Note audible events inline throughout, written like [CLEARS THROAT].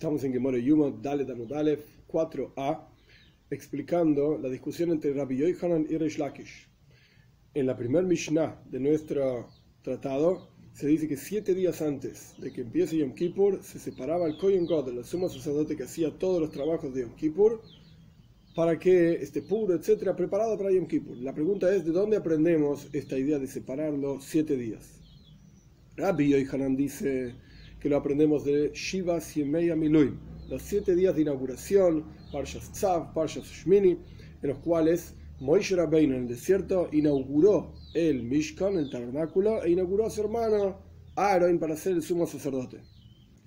Estamos en Gemore Yuma, Dale Damudalef 4a, explicando la discusión entre Rabbi Yohanan y Reish Lakish. En la primer Mishnah de nuestro tratado se dice que siete días antes de que empiece Yom Kippur se separaba el Kohen God, el sumo sacerdote que hacía todos los trabajos de Yom Kippur, para que esté puro, etcétera, preparado para Yom Kippur. La pregunta es: ¿de dónde aprendemos esta idea de separarlo siete días? Rabbi Yohanan dice que lo aprendemos de Shiva Siemei Miluim, los siete días de inauguración, Parshas Tzav, Parshas Shmini, en los cuales Moishe Rabbeinu en el desierto inauguró el Mishkan, el tabernáculo, e inauguró a su hermano Aaron para ser el sumo sacerdote.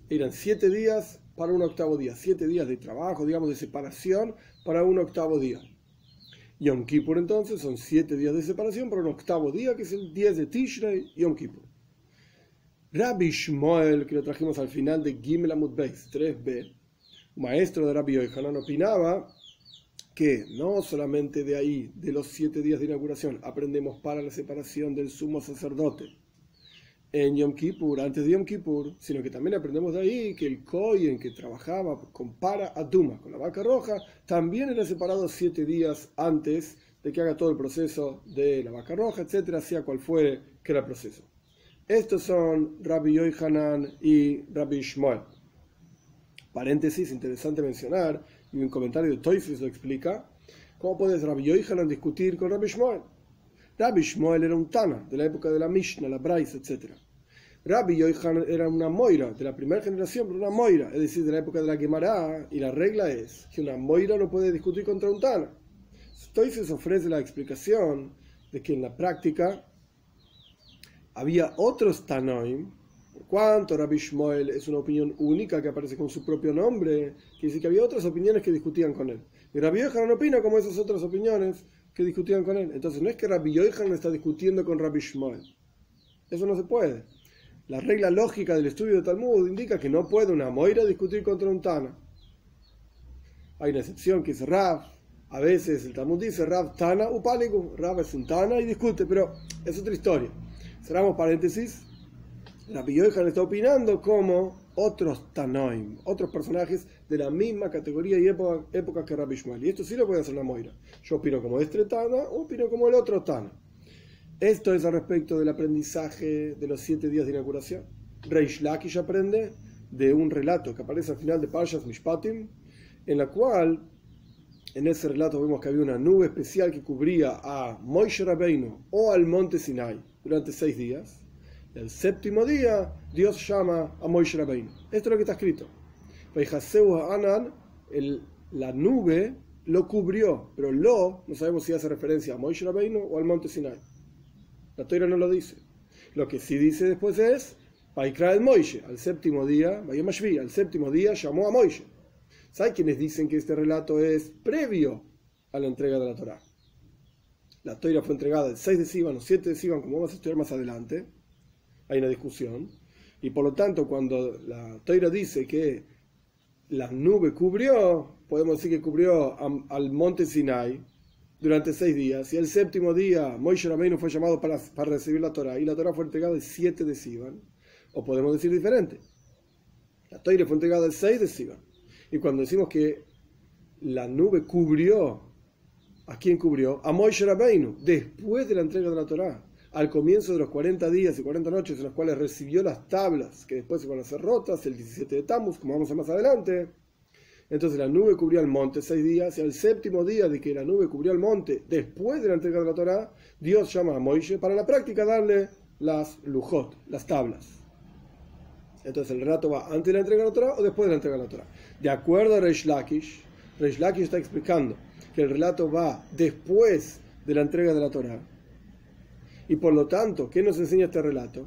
Eran siete días para un octavo día, siete días de trabajo, digamos, de separación para un octavo día. Yom Kippur entonces son siete días de separación para un octavo día, que es el 10 de Tishrei, Yom Kippur. Rabbi Shmuel, que lo trajimos al final de Gimel Amud Beis 3b, maestro de Rabbi Yohanan, opinaba que no solamente de ahí, de los siete días de inauguración, aprendemos para la separación del sumo sacerdote en Yom Kippur, antes de Yom Kippur, sino que también aprendemos de ahí que el Kohen que trabajaba con para Aduma, con la vaca roja, también era separado siete días antes de que haga todo el proceso de la vaca roja, etcétera, sea cual fuere que era el proceso. Estos son Rabbi Yohanan y Rabbi Shmuel. Paréntesis, interesante mencionar, y un comentario de Toifus lo explica, ¿cómo puede Rabbi Yohanan discutir con Rabbi Shmuel? Rabbi Shmuel era un Tana de la época de la Mishnah, la Bryce, etc. Rabbi Yohanan era una Moira de la primera generación, pero una Moira, es decir, de la época de la Gemara, y la regla es que una Moira no puede discutir contra un Tana. Toifus ofrece la explicación de que en la práctica había otros Tanoim, por cuanto Rabbi Shmuel es una opinión única que aparece con su propio nombre, quiere decir que había otras opiniones que discutían con él. Y Rabbi Yohanan opina como esas otras opiniones que discutían con él. Entonces no es que Rabbi Yohanan está discutiendo con Rabbi Shmuel. Eso no se puede. La regla lógica del estudio de Talmud indica que no puede una Moira discutir contra un Tana. Hay una excepción que es Rav. A veces el Talmud dice Rav Tana Upaligu. Rav es un Tana y discute, pero es otra historia. Cerramos paréntesis. Rabbi Yohanan está opinando como otros Tanoim, otros personajes de la misma categoría y época, que Rabbi. Y esto sí lo puede hacer la Moira. Yo opino como este Tana opino como el otro Tana. Esto es al respecto del aprendizaje de los siete días de inauguración. Reish Lakish aprende de un relato que aparece al final de Parshas Mishpatim, en la cual, en ese relato vemos que había una nube especial que cubría a Moishe Rabbeinu o al monte Sinai durante seis días. El séptimo día, Dios llama a Moishe Rabbeinu. Esto es lo que está escrito. Anan, la nube lo cubrió, pero lo, no sabemos si hace referencia a Moishe Rabbeinu o al monte Sinai. La Torah no lo dice. Lo que sí dice después es, el Moishe, al séptimo día, Bayamashvi, al séptimo día llamó a Moishe. ¿Saben quienes dicen que este relato es previo a la entrega de la Torah? La Torah fue entregada el 6 de Sivan o 7 de Sivan, como vamos a estudiar más adelante. Hay una discusión. Y por lo tanto, cuando la Torah dice que la nube cubrió, podemos decir que cubrió al monte Sinai durante seis días. Y el séptimo día, Moishe Rabbeinu fue llamado para, para recibir la Torah. Y la Torah fue entregada el 7 de Sivan. O podemos decir diferente. La Torah fue entregada el 6 de Sivan. Y cuando decimos que la nube cubrió ¿A quién cubrió? A Moishe Rabbeinu, después de la entrega de la Torá, al comienzo de los 40 días y 40 noches en los cuales recibió las tablas, que después se van a ser rotas, el 17 de Tammuz, como vamos a más adelante. Entonces la nube cubrió el monte seis días, y al séptimo día de que la nube cubrió el monte, después de la entrega de la Torá, Dios llama a Moishe para la práctica darle las lujot, las tablas. Entonces el relato va antes de la entrega de la Torá o después de la entrega de la Torá. De acuerdo a Reish Lakish, Reish Lakish está explicando que el relato va después de la entrega de la Torah. Y por lo tanto, ¿qué nos enseña este relato?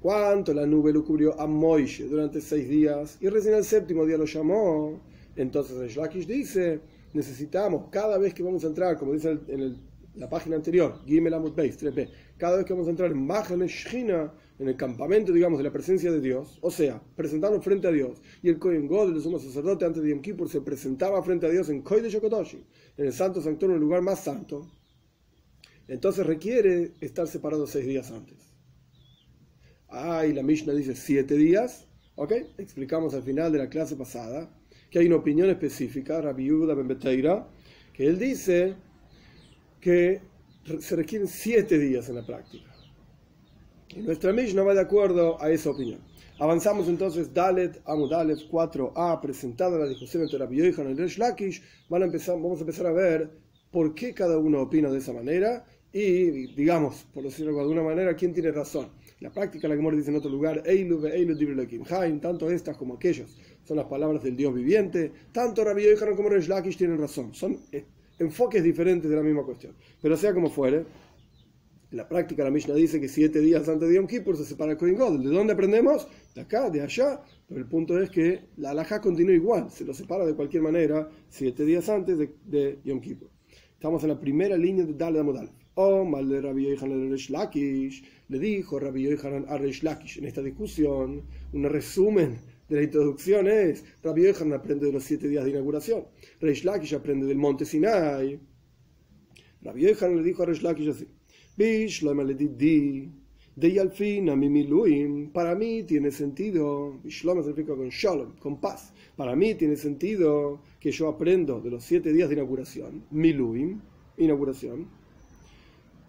Cuánto la nube lo cubrió a Moishe durante seis días y recién el séptimo día lo llamó. Entonces el Shlakish dice, necesitamos cada vez que vamos a entrar, como dice en la página anterior, Gimel Amut Beis 3b, cada vez que vamos a entrar en Shina, en el campamento, digamos, de la presencia de Dios, o sea, presentarnos frente a Dios. Y el Kohen God, el sumo sacerdote, antes de Yom Kippur, se presentaba frente a Dios en de Shokotoshi, en el santo sanctuario, en el lugar más santo. Entonces requiere estar separado seis días antes. Ah, y la Mishnah dice siete días. ¿Ok? Explicamos al final de la clase pasada que hay una opinión específica, Rabbi Yehuda Ben que él dice que se requieren siete días en la práctica. Y nuestra Mishnah va de acuerdo a esa opinión. Avanzamos entonces, Dalet, Amudalet 4a, presentada la discusión entre Rabbi Yohanan y Resh Lakish. Van a empezar, vamos a empezar a ver por qué cada uno opina de esa manera y, digamos, por decirlo de alguna manera, quién tiene razón. La práctica, la que dice en otro lugar, Eilu Eilu tanto estas como aquellas son las palabras del Dios viviente, tanto Rabbi Yohanan como Resh Lakish tienen razón. Son eh, enfoques diferentes de la misma cuestión. Pero sea como fuere, en la práctica la Mishnah dice que siete días antes de Yom Kippur se separa el Kohen Godel. ¿De dónde aprendemos? De acá, de allá. Pero el punto es que la alhaja continúa igual. Se lo separa de cualquier manera siete días antes de, Yom Kippur. Estamos en la primera línea de Dale Modal. Oh, mal de Rabbi Yohanan Lakish. Le dijo Rabbi Yohanan a Lakish en esta discusión. Un resumen de la introducción es: Rabbi Yohanan aprende de los siete días de inauguración. Resh Lakish aprende del monte Sinai. Rabbi Yohanan le dijo a Resh Lakish así de para mí tiene sentido, Bishloma significa con Shalom, con paz. Para mí tiene sentido que yo aprendo de los siete días de inauguración, Miluim, inauguración.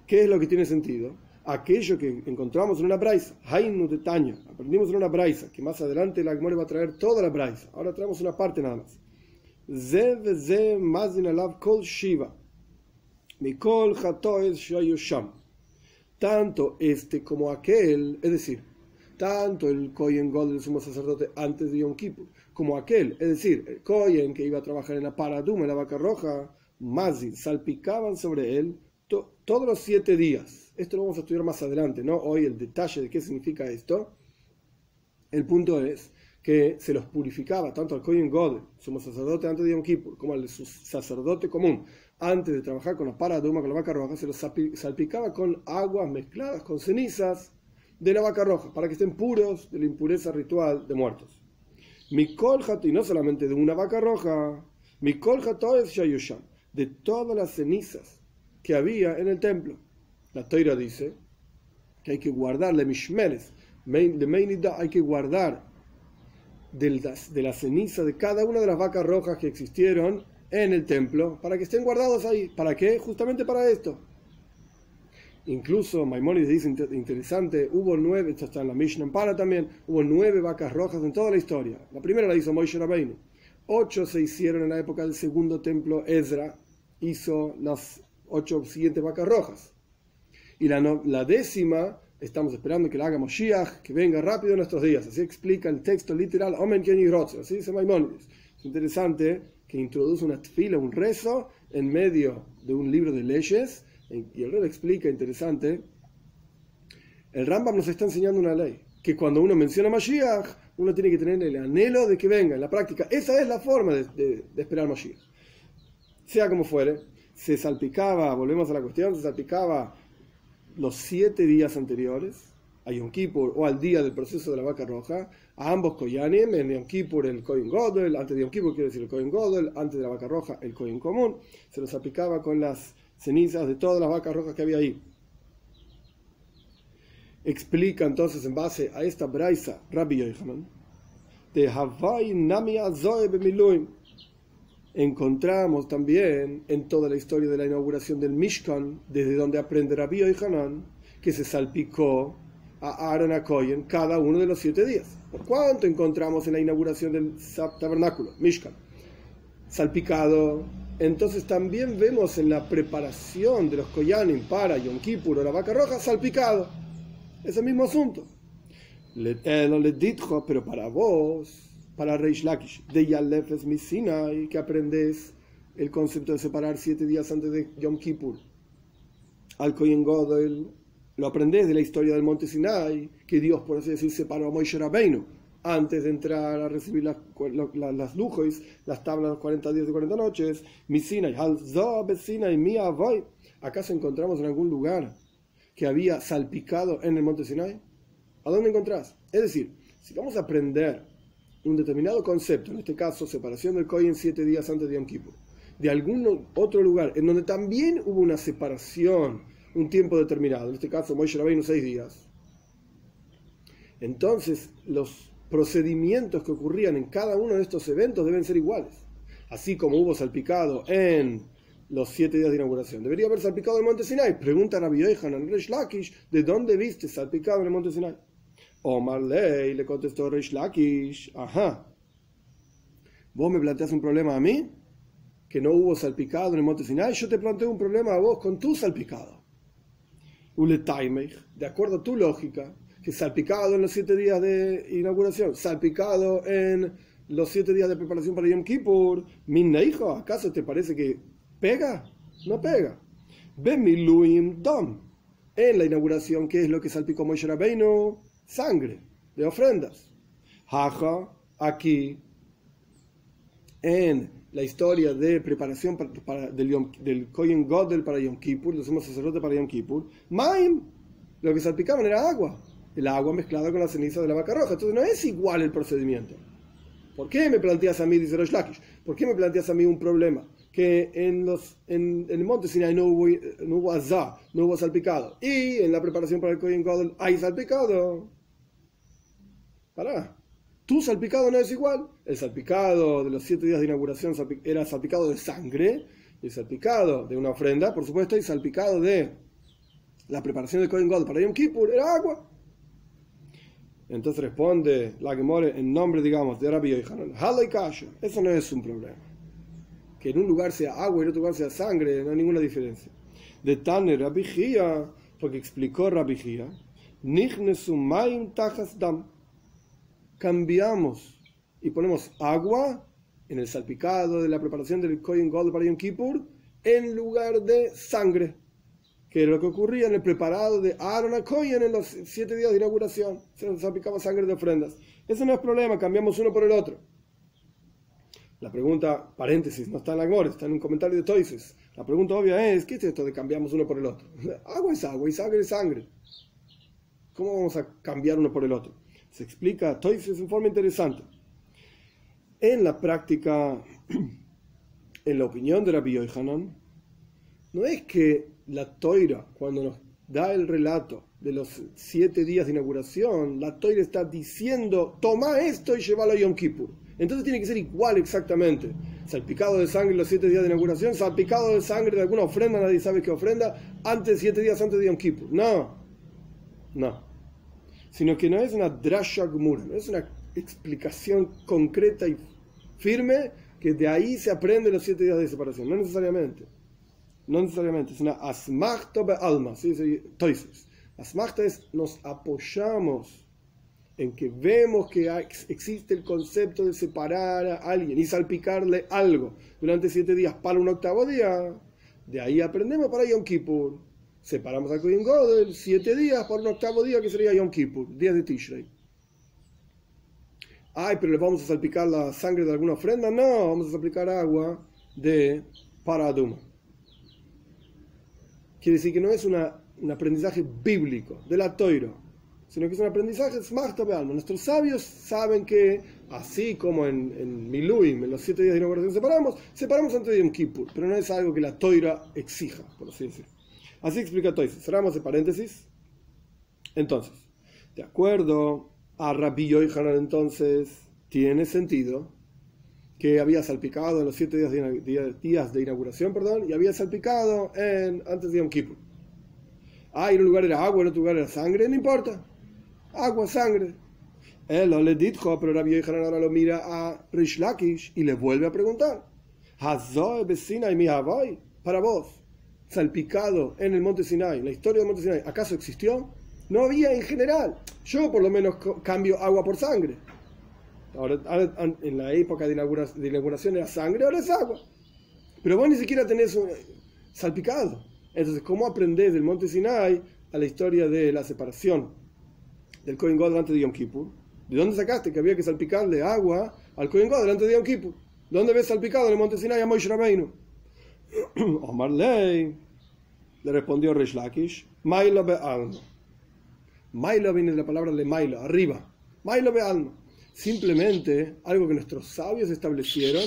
¿Qué es lo que tiene sentido? Aquello que encontramos en una braisa, Hainu de Taña, aprendimos en una braisa, que más adelante la Gemore va a traer toda la braisa. Ahora traemos una parte nada más. Zev ze mazin alav kol shiva. Mikol chatoes shayusham tanto este como aquel, es decir, tanto el Kohen God del sumo sacerdote antes de Yom Kippur, como aquel, es decir, el Kohen que iba a trabajar en la Paraduma, en la vaca roja, Mazin, salpicaban sobre él todos los siete días. Esto lo vamos a estudiar más adelante, ¿no? Hoy el detalle de qué significa esto. El punto es que se los purificaba tanto al Kohen God, sumo sacerdote antes de Yom Kippur, como al sacerdote común antes de trabajar con la paraduma, con la vaca roja, se los salpicaba con aguas mezcladas con cenizas de la vaca roja, para que estén puros de la impureza ritual de muertos. Mi coljato, y no solamente de una vaca roja, mi coljato es Shayusham, de todas las cenizas que había en el templo. La toira dice que hay que guardarle mishmeres, de hay que guardar de la ceniza de cada una de las vacas rojas que existieron en el templo para que estén guardados ahí. ¿Para qué? Justamente para esto. Incluso Maimonides dice interesante, hubo nueve, esto está en la Mishnah Para también, hubo nueve vacas rojas en toda la historia. La primera la hizo Moshe Rabbeinu. Ocho se hicieron en la época del segundo templo, Ezra hizo las ocho siguientes vacas rojas. Y la, la décima, estamos esperando que la haga Moshiach, que venga rápido en nuestros días. Así explica el texto literal, Omen así dice Maimonides. Es interesante que introduce una fila, un rezo, en medio de un libro de leyes, y el rey explica, interesante, el Rambam nos está enseñando una ley, que cuando uno menciona Mashiach, uno tiene que tener el anhelo de que venga en la práctica. Esa es la forma de, esperar Mashiach. Sea como fuere, se salpicaba, volvemos a la cuestión, se salpicaba los siete días anteriores, a Yom Kippur o al día del proceso de la vaca roja, a ambos Koyanim, en Yom Kippur el Kohen Godel, antes de Yom Kippur quiere decir el Kohen Godel, antes de la vaca roja el Kohen común, se los aplicaba con las cenizas de todas las vacas rojas que había ahí. Explica entonces en base a esta braisa Rabbi Yochanan de Havai Nami Bemiluim. Encontramos también en toda la historia de la inauguración del Mishkan, desde donde aprende Rabbi Yochanan, que se salpicó a Aaron a Cohen cada uno de los siete días. ¿Por cuánto encontramos en la inauguración del tabernáculo? Mishkan. Salpicado. Entonces también vemos en la preparación de los Koyanim para Yom Kippur o la vaca roja, salpicado. Es el mismo asunto. Le, le dijo, pero para vos, para Reish Lakish, de Yalef es mi y que aprendes el concepto de separar siete días antes de Yom Kippur. Al Kohen Godel lo aprendes de la historia del monte Sinai, que Dios, por así decir, separó a Moisés Rabbeinu antes de entrar a recibir las, las, las lujos, las tablas de 40 días y 40 noches. Mi Sinai, Sinai, mi voy. ¿Acaso encontramos en algún lugar que había salpicado en el monte Sinai? ¿A dónde encontrás? Es decir, si vamos a aprender un determinado concepto, en este caso separación del en siete días antes de Yom Kippur, de algún otro lugar en donde también hubo una separación un tiempo determinado, en este caso Moshe Rabbeinu seis días. Entonces, los procedimientos que ocurrían en cada uno de estos eventos deben ser iguales. Así como hubo salpicado en los siete días de inauguración. Debería haber salpicado en el monte Sinai. Pregunta a Rabbi Yohanan Resh Lakish, ¿de dónde viste salpicado en el monte Sinai? Omar Ley le contestó Resh Lakish, ajá. ¿Vos me planteas un problema a mí? Que no hubo salpicado en el monte Sinai. Yo te planteo un problema a vos con tu salpicado. De acuerdo a tu lógica, que salpicado en los siete días de inauguración, salpicado en los siete días de preparación para Yom Kippur, hijo, ¿acaso te parece que pega? No pega. Bemiluim dom. En la inauguración, ¿qué es lo que salpicó Moshe Rabbeinu? Sangre de ofrendas. Jaja, aquí, en la historia de preparación para, del, Yom, del Godel para Yom Kippur, los somos sacerdotes para Yom Kippur, Maim, lo que salpicaban era agua el agua mezclada con la ceniza de la vaca roja. Entonces no es igual el procedimiento. ¿Por qué me planteas a mí, dice Rosh Lakish, ¿por qué me planteas a mí un problema? Que en, los, en, el monte Sinai no hubo, no hubo azá, no hubo salpicado. Y en la preparación para el Kohen Gadol hay salpicado. Pará. Tu salpicado no es igual. El salpicado de los siete días de inauguración era salpicado de sangre. El salpicado de una ofrenda, por supuesto, y salpicado de la preparación del Kohen Gadol para Yom Kippur era agua. Entonces responde la Gemore en nombre, digamos, de Rabbi Yohanan. Eso no es un problema. Que en un lugar sea agua y en otro lugar sea sangre, no hay ninguna diferencia. De Tane Rabbi porque explicó Rabbi Gia, dam. Cambiamos y ponemos agua en el salpicado de la preparación del Kohen Gold para Yom Kippur en lugar de sangre que lo que ocurría en el preparado de Aaron Acoyen en los siete días de inauguración. Se nos aplicaba sangre de ofrendas. Eso no es problema, cambiamos uno por el otro. La pregunta, paréntesis, no está en la Gmore, está en un comentario de Toises. La pregunta obvia es, ¿qué es esto de cambiamos uno por el otro? [LAUGHS] Agua es agua y sangre es sangre. ¿Cómo vamos a cambiar uno por el otro? Se explica Toises en forma interesante. En la práctica, [CLEARS THROAT] en la opinión de Rabbi Yohanan, no es que la toira, cuando nos da el relato de los siete días de inauguración, la toira está diciendo, toma esto y llévalo a Yom Kippur. Entonces tiene que ser igual exactamente. Salpicado de sangre los siete días de inauguración, salpicado de sangre de alguna ofrenda, nadie sabe qué ofrenda, antes, siete días antes de Yom Kippur. No, no. Sino que no es una drasha gmura, no es una explicación concreta y firme que de ahí se aprende los siete días de separación, no necesariamente no necesariamente, es una asmachta be alma, ¿sí? Asmachta es nos apoyamos en que vemos que existe el concepto de separar a alguien y salpicarle algo durante siete días para un octavo día. De ahí aprendemos para Yom Kippur. Separamos a Kohen Godel siete días para un octavo día que sería Yom Kippur, días de Tishrei. Ay, pero le vamos a salpicar la sangre de alguna ofrenda. No, vamos a salpicar agua de Paraduma. Quiere decir que no es un aprendizaje bíblico de la toiro, sino que es un aprendizaje smart alma. Nuestros sabios saben que, así como en, en Miluim, en los siete días de inauguración separamos, separamos antes de Yom Kippur, pero no es algo que la toira exija, por así decirlo. Así explica Toises. Cerramos el paréntesis. Entonces, de acuerdo a Rabbi Yohanan, entonces, tiene sentido que había salpicado en los siete días de, inauguración, perdón, y había salpicado en, antes de Yom Kippur. Ah, en un lugar era agua, en otro lugar era sangre, no importa. Agua, sangre. Él le dijo, pero Rabbi Yohanan ahora lo mira a Rish Lakish y le vuelve a preguntar. Hazoe vecina y mi para vos, salpicado en el monte Sinai, la historia del monte Sinai, ¿acaso existió? No había en general. Yo por lo menos cambio agua por sangre. Ahora, en la época de inauguración, era sangre, ahora es agua. Pero vos ni siquiera tenés un salpicado. Entonces, ¿cómo aprendés del monte Sinai a la historia de la separación del Kohen God delante de Yom Kippur? ¿De dónde sacaste que había que salpicarle agua al Kohen God delante de Yom Kippur? ¿Dónde ves salpicado en el monte Sinai a Moishe Rabbeinu? [CLEARS THROAT] Omar Ley le respondió Resh Lakish, Mailo be alma. Mailo viene de la palabra de Mailo, arriba. Mailo be alma simplemente algo que nuestros sabios establecieron,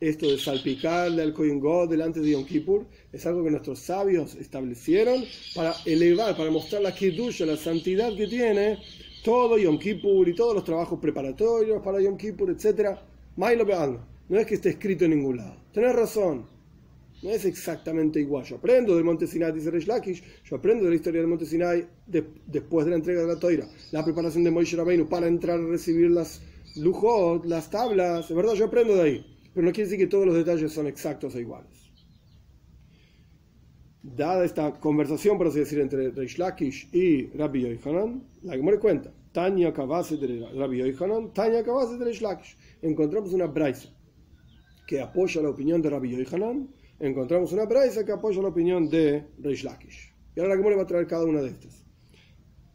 esto de salpicarle al Kohen delante de Yom Kippur, es algo que nuestros sabios establecieron para elevar, para mostrar la Kiddush, la santidad que tiene todo Yom Kippur y todos los trabajos preparatorios para Yom Kippur, etc. No es que esté escrito en ningún lado. Tenés razón. No es exactamente igual. Yo aprendo del Monte Sinai, dice Reish Lakish. Yo aprendo de la historia del Monte Sinai después de la entrega de la toira. La preparación de Moishe Rabbeinu para entrar a recibir las lujos, las tablas. De verdad, yo aprendo de ahí. Pero no quiere decir que todos los detalles son exactos e iguales. Dada esta conversación, por así decir, entre Reish Lakish y Rabbi Yohanan, la que me cuenta. Tanya Kavase de Rabbi Yohanan, Tanya Kavase de Reish Lakish. Encontramos una braisa que apoya la opinión de Rabbi Yohanan encontramos una braisa que apoya la opinión de Reish Lakish. Y ahora la le va a traer cada una de estas.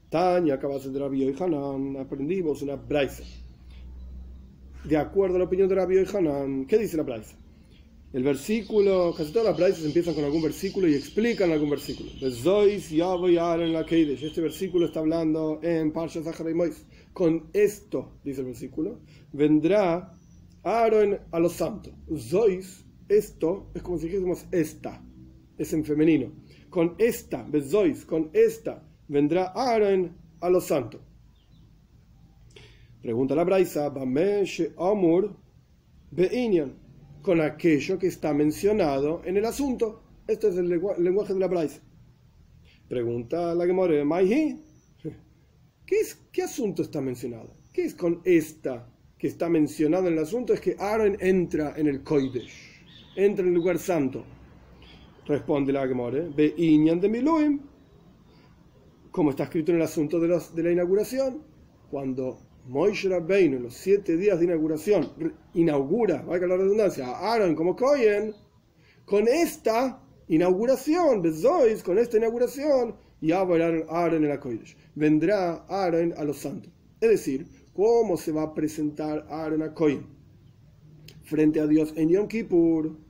Tanya, acabas de Rabbi Hanan, aprendimos una braisa. De acuerdo a la opinión de Rabbi Hanan, ¿qué dice la braisa? El versículo, casi todas las braisas empiezan con algún versículo y explican algún versículo. Este versículo está hablando en Parsha Mois. Con esto, dice el versículo, vendrá Aaron a los santos. Zois esto es como si dijésemos esta, es en femenino. Con esta, bezois, con esta, vendrá Aaron a los santos. Pregunta la Braisa, Amur Beinian, con aquello que está mencionado en el asunto. Este es el lenguaje de la Braisa. Pregunta la Gemore, Maihi, [LAUGHS] ¿qué, es, ¿qué asunto está mencionado? ¿Qué es con esta que está mencionado en el asunto? Es que Aaron entra en el Koidesh entra en el lugar santo. Responde la Gemore, ve Inyan de Miluim, como está escrito en el asunto de, la inauguración, cuando Moishe Rabbeinu en los siete días de inauguración inaugura, valga la redundancia, a Aaron como Cohen, con esta inauguración, Bezois, con esta inauguración, y Aaron en la Kodesh. Vendrá Aaron a los santos. Es decir, ¿cómo se va a presentar Aaron a Cohen? Frente a Dios en Yom Kippur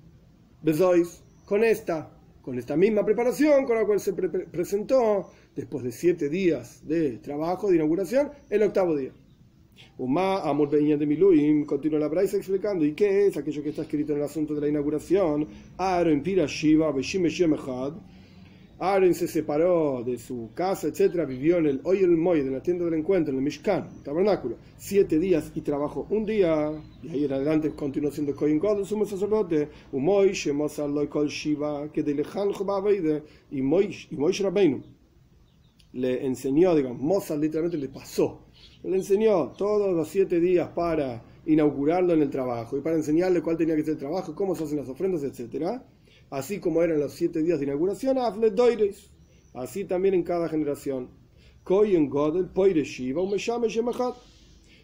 Bezois, con esta, con esta misma preparación con la cual se presentó después de siete días de trabajo, de inauguración, el octavo día. Uma Amor de Miluim, continúa la Braisa explicando, ¿y qué es aquello que está escrito en el asunto de la inauguración? Aaron Pira Shiva, Beshim Aaron se separó de su casa, etcétera, vivió en el Oyel Moy, en la tienda del encuentro, en el Mishkan, el tabernáculo, siete días y trabajó un día, y ahí en adelante continuó siendo Kohen el sumo sacerdote, Umoy, Loy Kol Shiva, que de Lejan y Moish Rabbeinu. Le enseñó, digamos, Mozart literalmente le pasó, le enseñó todos los siete días para inaugurarlo en el trabajo y para enseñarle cuál tenía que ser el trabajo, cómo se hacen las ofrendas, etcétera así como eran los siete días de inauguración, así también en cada generación.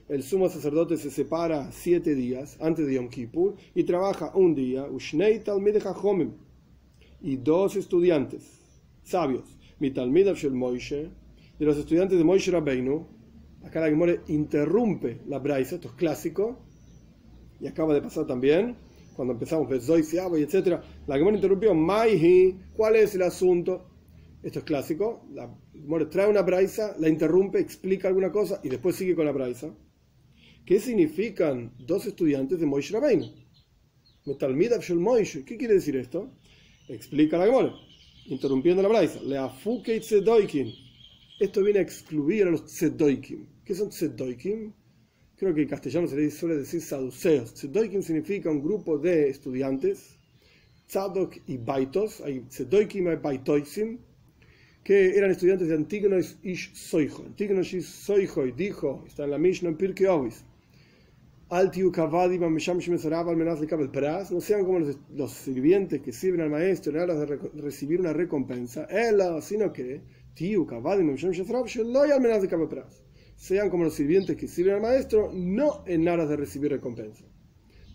El sumo sacerdote se separa siete días antes de Yom Kippur y trabaja un día, y dos estudiantes sabios, de los estudiantes de Moishe Rabbeinu, acá la Gemore interrumpe la braisa, esto es clásico, y acaba de pasar también, cuando empezamos y etc. La Gemora interrumpió, Maihi, ¿cuál es el asunto? Esto es clásico. La Gemora trae una braisa, la interrumpe, explica alguna cosa y después sigue con la braisa. ¿Qué significan dos estudiantes de Moishe Rabbeinu? ¿Qué quiere decir esto? Explica la Gemora, interrumpiendo la braisa. Esto viene a excluir a los tzedoikim. ¿Qué son tzedoikim? Creo que en castellano se le suele decir saduceos. Tzedoikim significa un grupo de estudiantes, tzadok y baitos, hay tzedoikim y baitoisim, que eran estudiantes de Antígonos Ish Soijo. Antígonos Ish Soijo dijo, está en la Mishnah en Ovis, no sean como los, sirvientes que sirven al maestro en aras de recibir una recompensa, sino que sean como los sirvientes que sirven al maestro, no en aras de recibir recompensa.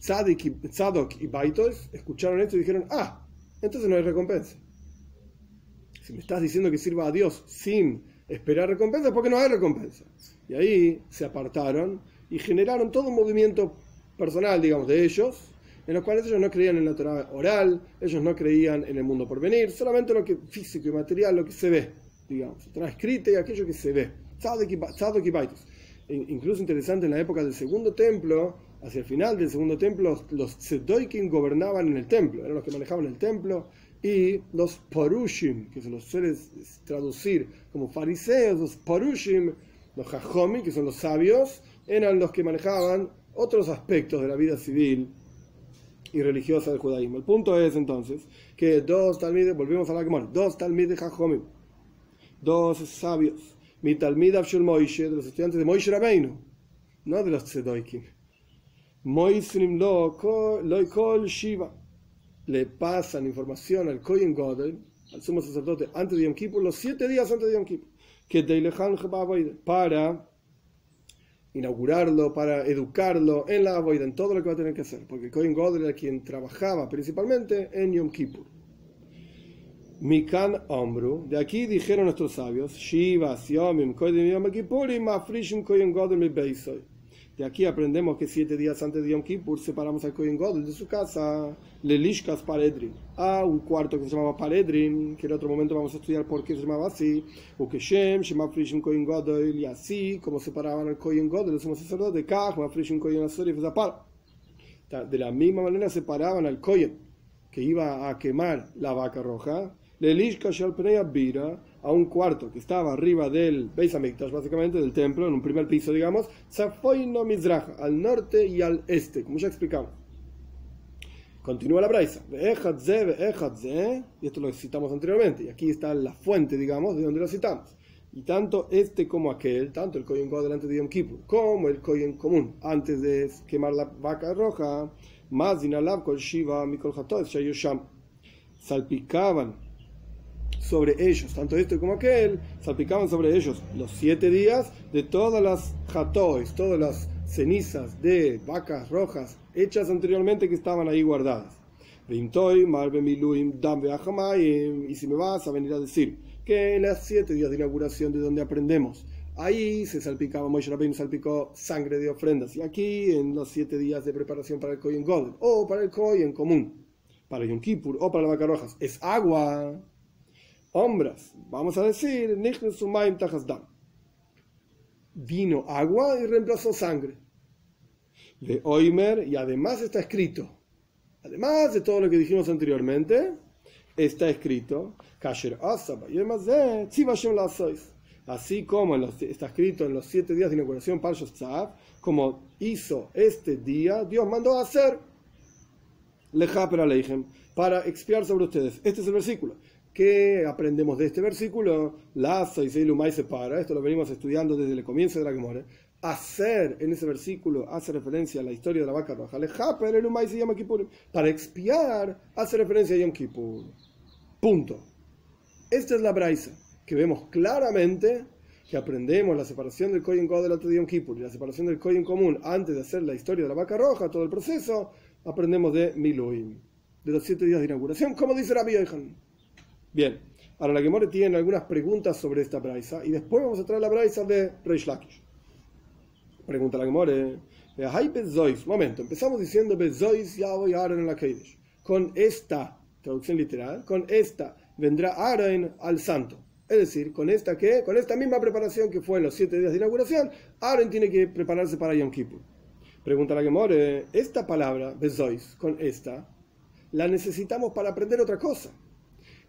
Tzadok y Baitos escucharon esto y dijeron, ah, entonces no hay recompensa. Si me estás diciendo que sirva a Dios sin esperar recompensa, ¿por qué no hay recompensa? Y ahí se apartaron y generaron todo un movimiento personal, digamos, de ellos, en los cuales ellos no creían en la Torah oral, ellos no creían en el mundo por venir, solamente lo que físico y material, lo que se ve, digamos, Torah escrita y aquello que se ve. Incluso interesante, en la época del segundo templo, hacia el final del segundo templo, los Tzedoikim gobernaban en el templo, eran los que manejaban el templo, y los Porushim, que se los suele traducir como fariseos, los Porushim Los Jajomi, que son los sabios, eran los que manejaban otros aspectos de la vida civil y religiosa del judaísmo. El punto es entonces que dos talmides, volvemos a la que dos talmides Jajomi, dos sabios, mi talmid Abshul Moishe, de los estudiantes de Moishe Rabbeinu, no de los Tzedoikim. Moisrim lo kol Shiva. Le pasan información al Kohen Godel, al sumo sacerdote, antes de Yom Kippur, los siete días antes de Yom Kippur, que para inaugurarlo, para educarlo en la avoida, en todo lo que va a tener que hacer, porque Kohen Godel era quien trabajaba principalmente en Yom Kippur. Mikan Ombru, de aquí dijeron nuestros sabios, Shiva, Siomim, Kohen Yom Kippurim, Afrishim Kohen Godel Beisoy. De aquí aprendemos que siete días antes de Yom Kippur separamos al Kohen Godel de su casa, Lelishkas Paredrin, a un cuarto que se llamaba Paredrin, que en otro momento vamos a estudiar por qué se llamaba así, Ukeshem, Shemafrishim Kohen Godel, y así como separaban al Kohen Godel, los somos sacerdotes, Kach, Mafrishim Kohen Asor y De la misma manera separaban al Kohen, que iba a quemar la vaca roja, Lelishkas Shalpnei Bira, a un cuarto que estaba arriba del Beis Hamikdash, básicamente del templo, en un primer piso, digamos, no Mizraja, al norte y al este, como ya explicamos. Continúa la braisa. Y esto lo citamos anteriormente. Y aquí está la fuente, digamos, de donde lo citamos. Y tanto este como aquel, tanto el Kohen God delante de Yom Kippur, como el Kohen común, antes de quemar la vaca roja, más dinalab kol shiva mikol salpicaban sobre ellos, tanto este como aquel, salpicaban sobre ellos los siete días de todas las jatois, todas las cenizas de vacas rojas hechas anteriormente que estaban ahí guardadas. Y si me vas a venir a decir que en los siete días de inauguración de donde aprendemos, ahí se salpicaba, Moshe Rabbeinu salpicó sangre de ofrendas, y aquí en los siete días de preparación para el Kohen Golden, o para el Kohen común, para Yom Kippur, o para las vacas rojas, es agua hombres, vamos a decir, vino agua y reemplazó sangre. De Oimer, y además está escrito, además de todo lo que dijimos anteriormente, está escrito, así como está escrito en los siete días de inauguración, como hizo este día, Dios mandó a hacer para expiar sobre ustedes. Este es el versículo. ¿Qué aprendemos de este versículo? Lazo y Seilumai se para, esto lo venimos estudiando desde el comienzo de la Gemora. Hacer en ese versículo hace referencia a la historia de la vaca roja. Para expiar hace referencia a Yom Kippur. Punto. Esta es la braisa que vemos claramente que aprendemos la separación del Kohen God de Yom Kippur y la separación del Kohen común antes de hacer la historia de la vaca roja, todo el proceso, aprendemos de Miluim, de los siete días de inauguración, como dice Rabbi Yohan. Bien, ahora la Gemore tiene algunas preguntas sobre esta braisa y después vamos a traer la braisa de Reish Lakish. Pregunta la Gemore. Hay Bezois. Momento, empezamos diciendo Bezois voy Aaron en la Keidesh. Con esta, traducción literal, con esta vendrá Aaron al santo. Es decir, con esta que, con esta misma preparación que fue en los siete días de inauguración, Aaron tiene que prepararse para Yom Kippur. Pregunta la Gemore, esta palabra, Bezois, con esta, la necesitamos para aprender otra cosa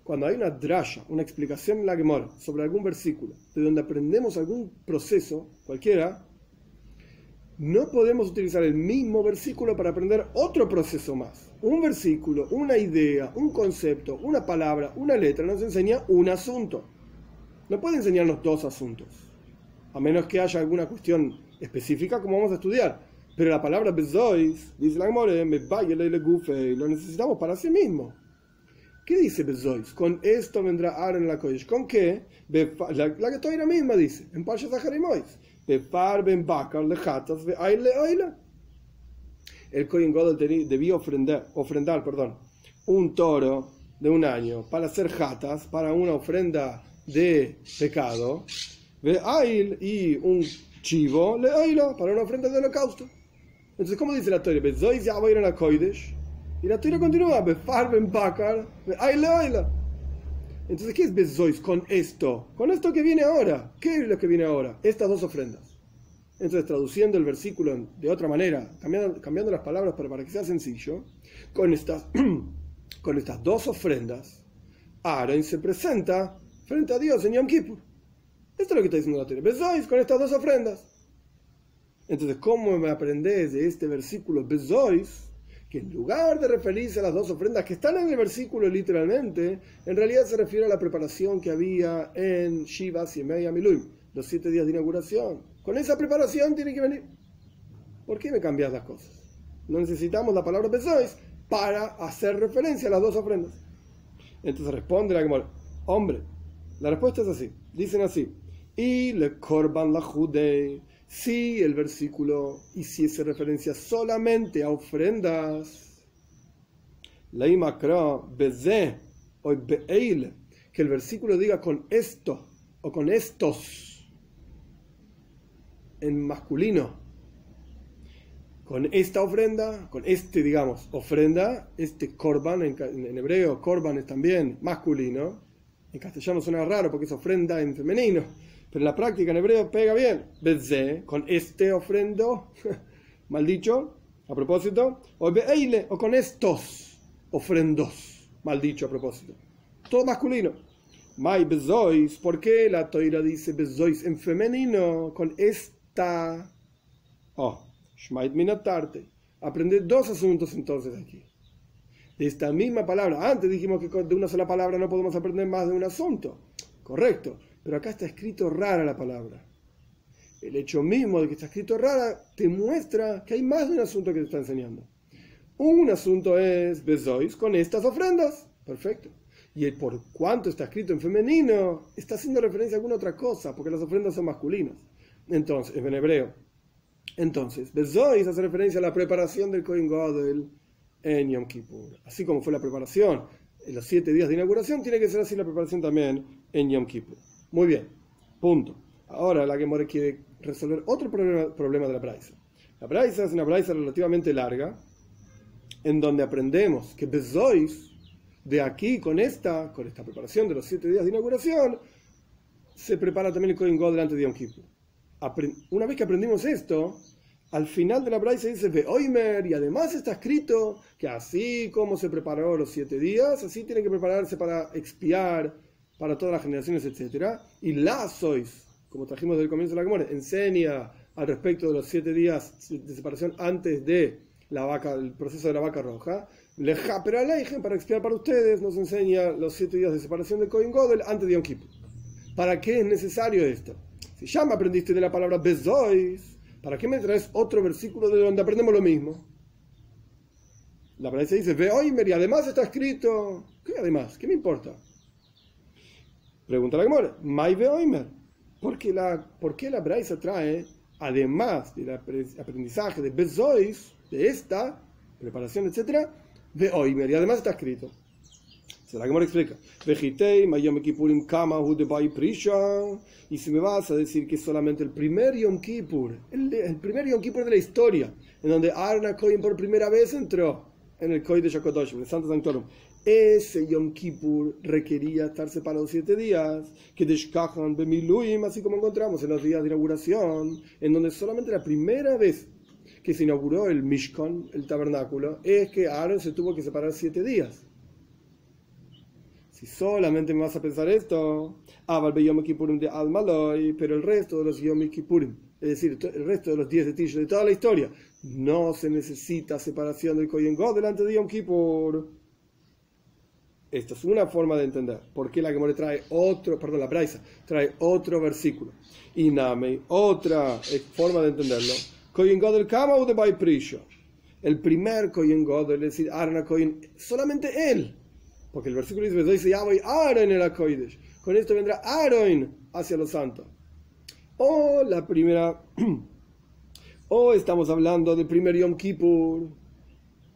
cuando hay una drasha, una explicación en la Gemara sobre algún versículo, de donde aprendemos algún proceso, cualquiera, no podemos utilizar el mismo versículo para aprender otro proceso más. Un versículo, una idea, un concepto, una palabra, una letra nos enseña un asunto. No puede enseñarnos dos asuntos, a menos que haya alguna cuestión específica como vamos a estudiar. Pero la palabra bezois, dice la Gemara, me lo necesitamos para sí mismo. ¿Qué dice Bezois? Con esto vendrá Aaron la Kodesh. ¿Con qué? La, la Toira misma dice, en Parshat Zaharimois. Befar ben bakar lejatas ve aile oila. El Kohen Godel debía ofrendar, ofrendar perdón, un toro de un año para hacer jatas, para una ofrenda de pecado. Ve ail y un chivo le oila para una ofrenda de holocausto. Entonces, ¿cómo dice la Torah? Bezois ya va a ir a la Kodesh y la Torah continúa, Befar ben Bakar, Entonces, ¿qué es Bezois con esto? Con esto que viene ahora. ¿Qué es lo que viene ahora? Estas dos ofrendas. Entonces, traduciendo el versículo de otra manera, cambiando, cambiando las palabras para, que sea sencillo, con estas, [CLEARS THROAT] con estas dos ofrendas, Aaron se presenta frente a Dios en Yom Kippur. Esto es lo que está diciendo la Torah. Bezois con estas dos ofrendas. Entonces, ¿cómo me aprendes de este versículo Bezois? Que en lugar de referirse a las dos ofrendas que están en el versículo literalmente, en realidad se refiere a la preparación que había en Shivas y Miluim, los siete días de inauguración. Con esa preparación tiene que venir. ¿Por qué me cambias las cosas? No necesitamos la palabra Bezois para hacer referencia a las dos ofrendas. Entonces responde la Gemara, hombre, la respuesta es así. Dicen así, y le corban la jude. Si el versículo hiciese referencia solamente a ofrendas, la imakra beze o be'eil, que el versículo diga con esto o con estos en masculino, con esta ofrenda, con este, digamos, ofrenda, este korban, en, hebreo korban es también masculino, en castellano suena raro porque es ofrenda en femenino, pero en la práctica en hebreo pega bien. Bezé, con este ofrendo, [LAUGHS] mal dicho, a propósito, o beile, o con estos ofrendos, mal dicho a propósito. Todo masculino. Mai bezois, ¿por qué la toira dice bezois en femenino? Con esta. Oh, shmait minatarte. Aprende dos asuntos entonces aquí. De esta misma palabra, antes dijimos que de una sola palabra no podemos aprender más de un asunto. Correcto. Pero acá está escrito rara la palabra. El hecho mismo de que está escrito rara te muestra que hay más de un asunto que te está enseñando. Un asunto es besois con estas ofrendas. Perfecto. Y por cuanto está escrito en femenino, está haciendo referencia a alguna otra cosa, porque las ofrendas son masculinas. Entonces, en hebreo. Entonces, besois hace referencia a la preparación del Kohen Gadol en Yom Kippur. Así como fue la preparación en los siete días de inauguración, tiene que ser así la preparación también en Yom Kippur. Muy bien, punto. Ahora la Gemore quiere resolver otro problema, de la Braisa. La Braisa es una Braisa relativamente larga, en donde aprendemos que Bezois, de aquí con esta, con esta preparación de los siete días de inauguración, se prepara también el Kohen delante de Yom Kippur. Una vez que aprendimos esto, al final de la Braisa dice Veoimer, y además está escrito que así como se preparó los siete días, así tiene que prepararse para expiar para todas las generaciones, etc. Y la sois, como trajimos del comienzo de la Gemora, enseña al respecto de los siete días de separación antes de la vaca, el proceso de la vaca roja. Leja, pero para expiar para ustedes, nos enseña los siete días de separación de Cohen Godel antes de Yom Kippur. ¿Para qué es necesario esto? Si ya me aprendiste de la palabra bezois, ¿para qué me traes otro versículo de donde aprendemos lo mismo? La palabra dice, ve y además está escrito. ¿Qué además? ¿Qué me importa? Pregunta la Gemora, Maive Oimer. ¿Por qué la, por qué la Braisa trae, además del aprendizaje de Bezois, de esta preparación, etcétera, de Oimer? Y además está escrito. Se la Gemora explica. Y si me vas a decir que solamente el primer Yom Kippur, el, el primer Yom Kippur de la historia, en donde Arna Cohen por primera vez entró en el Koy de Shakodosh, en el Santo Sanctorum, ese Yom Kippur requería estar separado siete días, que Deshkahan Bemiluim, así como encontramos en los días de inauguración, en donde solamente la primera vez que se inauguró el Mishkan, el tabernáculo, es que Aaron se tuvo que separar siete días. Si solamente me vas a pensar esto, Yom Kippurim de Almaloy, pero el resto de los Yom Kippurim, es decir, el resto de los días de Tisha de toda la historia, no se necesita separación del Kohen delante de Yom Kippur. Esto es una forma de entender. ¿Por qué la Gemore trae otro, perdón, la Braisa trae otro versículo? Y Name, otra forma de entenderlo. Kohen Godel Kama de Bay Prisho. El primer Kohen Godel, es decir, Arna Kohen, solamente él. Porque el versículo dice, dice ya voy Aaron el Kodesh. Con esto vendrá Aaron hacia los santos. O la primera, o [CLEARS THROAT] estamos hablando del primer Yom Kippur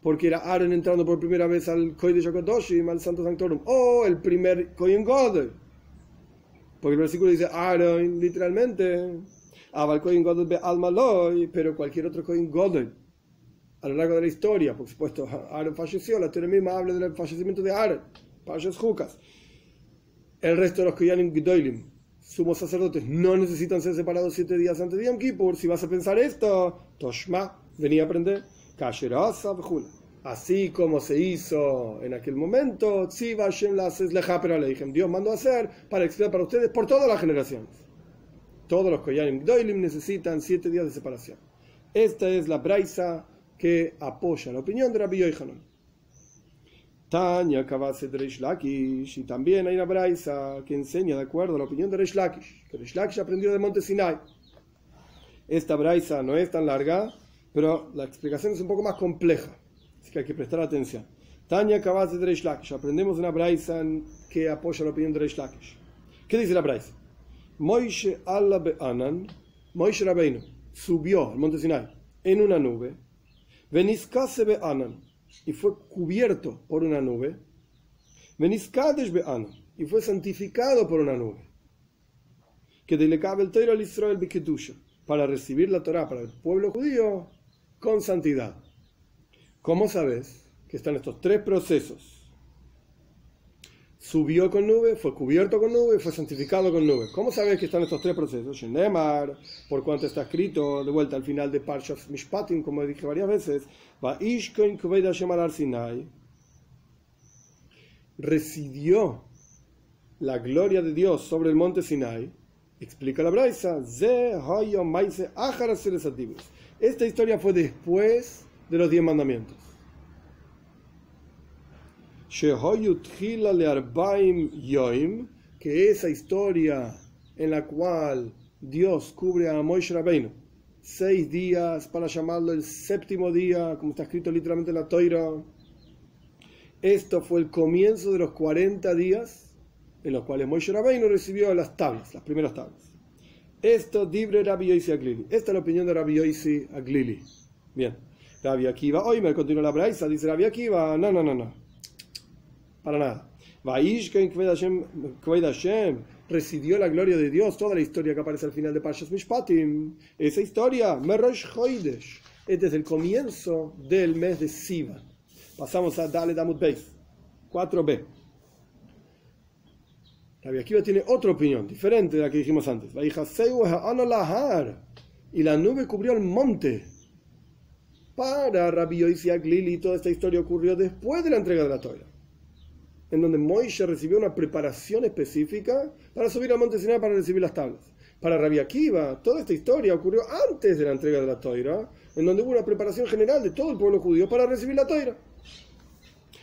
porque era Aaron entrando por primera vez al Koy de Shakodoshim, al Santo Sanctorum, o el primer Kohen Godel. Porque el versículo dice Aaron, literalmente, Abal Kohen Godel be Almaloy, pero cualquier otro Kohen Godel. A lo largo de la historia, por supuesto, Aaron falleció, la teoría misma habla del fallecimiento de Aaron, Pashas Jukas. El resto de los Koyanim Gdoilim, sumos sacerdotes, no necesitan ser separados siete días antes de Yom Kippur. Si vas a pensar esto, Toshma, venía a aprender. Así como se hizo en aquel momento, Dios mandó hacer para explicar para ustedes por todas las generaciones. todos los Koyanim Doilim necesitan siete días de separación. Esta es la braisa que apoya la opinión de Rabbi Yochanan. Tanya Kavase de Reish Lakish, y también hay una braisa que enseña de acuerdo a la opinión de Reish Lakish, Reish Lakish aprendió de Monte Sinai. Esta braisa no es tan larga, pero la explicación es un poco más compleja, así que hay que prestar atención. Tanya Kavase de Reish Lakish, aprendemos una braisa que apoya la opinión de Reish Lakish. ¿Qué dice la braisa? Moishe Allah Be'anan, Moishe Rabbeinu, subió al monte Sinai en una nube, Veniskase Be'anan, y fue cubierto por una nube, Veniskadesh Be'anan, y fue santificado por una nube, que cabe el Teiro al Israel Bikedusha, para recibir la Torah para el pueblo judío con santidad. ¿Cómo sabes que están estos tres procesos? subió con nube, fue cubierto con nube, fue santificado con nube. ¿Cómo sabes que están estos tres procesos? Shenemar, por cuanto está escrito de vuelta al final de Parshas Mishpatim, como dije varias veces, Sinai, residió la gloria de Dios sobre el monte Sinai, explica la Braisa, esta historia fue después de los diez mandamientos que esa historia en la cual Dios cubre a Moisés Rabbeinu seis días para llamarlo el séptimo día, como está escrito literalmente en la Toira. Esto fue el comienzo de los 40 días en los cuales Moisés Rabbeinu recibió las tablas, las primeras tablas. Esto dibre Rabbi Yoisi Aglili. Esta es la opinión de Rabbi Yoisi Aglili. Bien. Rabbi Akiva, me continúa la braisa, dice Rabbi Akiva, no, no, no, no para nada. residió la gloria de Dios, toda la historia que aparece al final de Pashas Mishpatim. Esa historia, Merosh Hoidesh, es desde el comienzo del mes de Siva. Pasamos a Dale Damut Beis, 4b. Rabbi Akiva tiene otra opinión, diferente de la que dijimos antes. Y la nube cubrió el monte. Para Rabbi Yoisiak Lili, toda esta historia ocurrió después de la entrega de la Torah en donde Moisés recibió una preparación específica para subir al monte Sinai para recibir las tablas. Para Rabbi Akiva, toda esta historia ocurrió antes de la entrega de la Toira, en donde hubo una preparación general de todo el pueblo judío para recibir la Toira.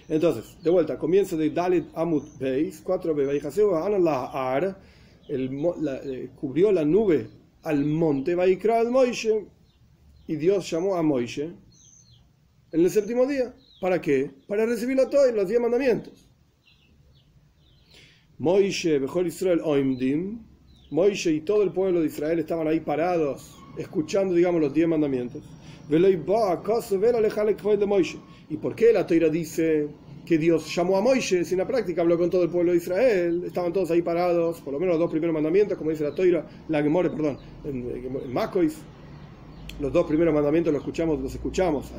Entonces, de vuelta, comienzo de Dalit Amut Beis, 4b, Ar, eh, cubrió la nube al monte Vaikra al Moishe, y Dios llamó a Moishe en el séptimo día. ¿Para qué? Para recibir la Toira, los diez mandamientos. Moishe, mejor Israel, Oimdim, Moishe y todo el pueblo de Israel estaban ahí parados, escuchando, digamos, los diez mandamientos. ¿Y por qué la Toira dice que Dios llamó a Moishe? Si en la práctica habló con todo el pueblo de Israel, estaban todos ahí parados, por lo menos los dos primeros mandamientos, como dice la Toira, la Gemore, perdón, en, Macois, los dos primeros mandamientos los escuchamos, los escuchamos.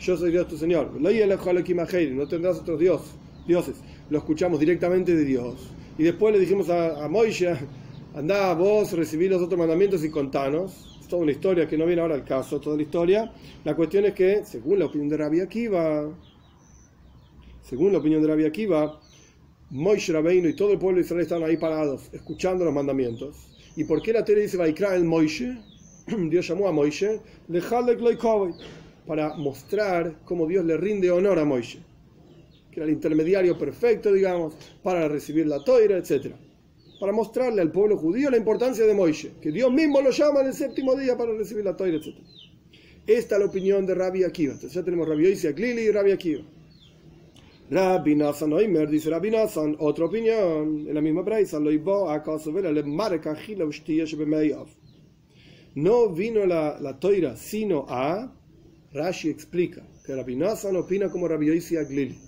Yo soy Dios tu Señor. No tendrás otros Dios, dioses lo escuchamos directamente de Dios. Y después le dijimos a, a Moisés, anda vos, recibí los otros mandamientos y contanos. Toda una historia que no viene ahora al caso, toda la historia. La cuestión es que, según la opinión de Rabbi Akiva, según la opinión de Rabbi Akiva, Moisés Rabbeinu y todo el pueblo de Israel estaban ahí parados, escuchando los mandamientos. ¿Y por qué la tele dice Vaikra el Moisés? [CLEARS THROAT] Dios llamó a Moisés, para mostrar cómo Dios le rinde honor a Moisés que era el intermediario perfecto, digamos, para recibir la toira, etc. Para mostrarle al pueblo judío la importancia de Moisés, que Dios mismo lo llama en el séptimo día para recibir la toira, etc. Esta es la opinión de Rabbi Akiva. Entonces ya tenemos Rabbi Oisia Glili y Rabbi Akiva. Rabbi Nassan Oimer dice Rabbi Nassan, otra opinión, en la misma breisa, lo a marca No vino la, la toira sino a, Rashi explica, que Rabbi Nassan opina como Rabbi Oisia Glili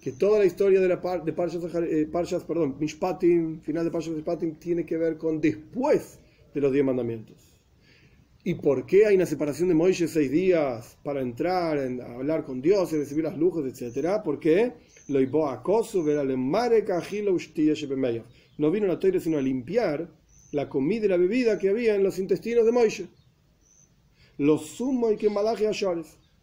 que toda la historia de, la de Parshas, eh, Parshas, perdón, Mishpatim, final de Parshas Mishpatim, tiene que ver con después de los diez mandamientos. ¿Y por qué hay una separación de Moisés seis días para entrar, a hablar con Dios y recibir las luces, etcétera? ¿Por qué? No vino la toira sino a limpiar la comida y la bebida que había en los intestinos de Moisés. Los sumo y que malaje a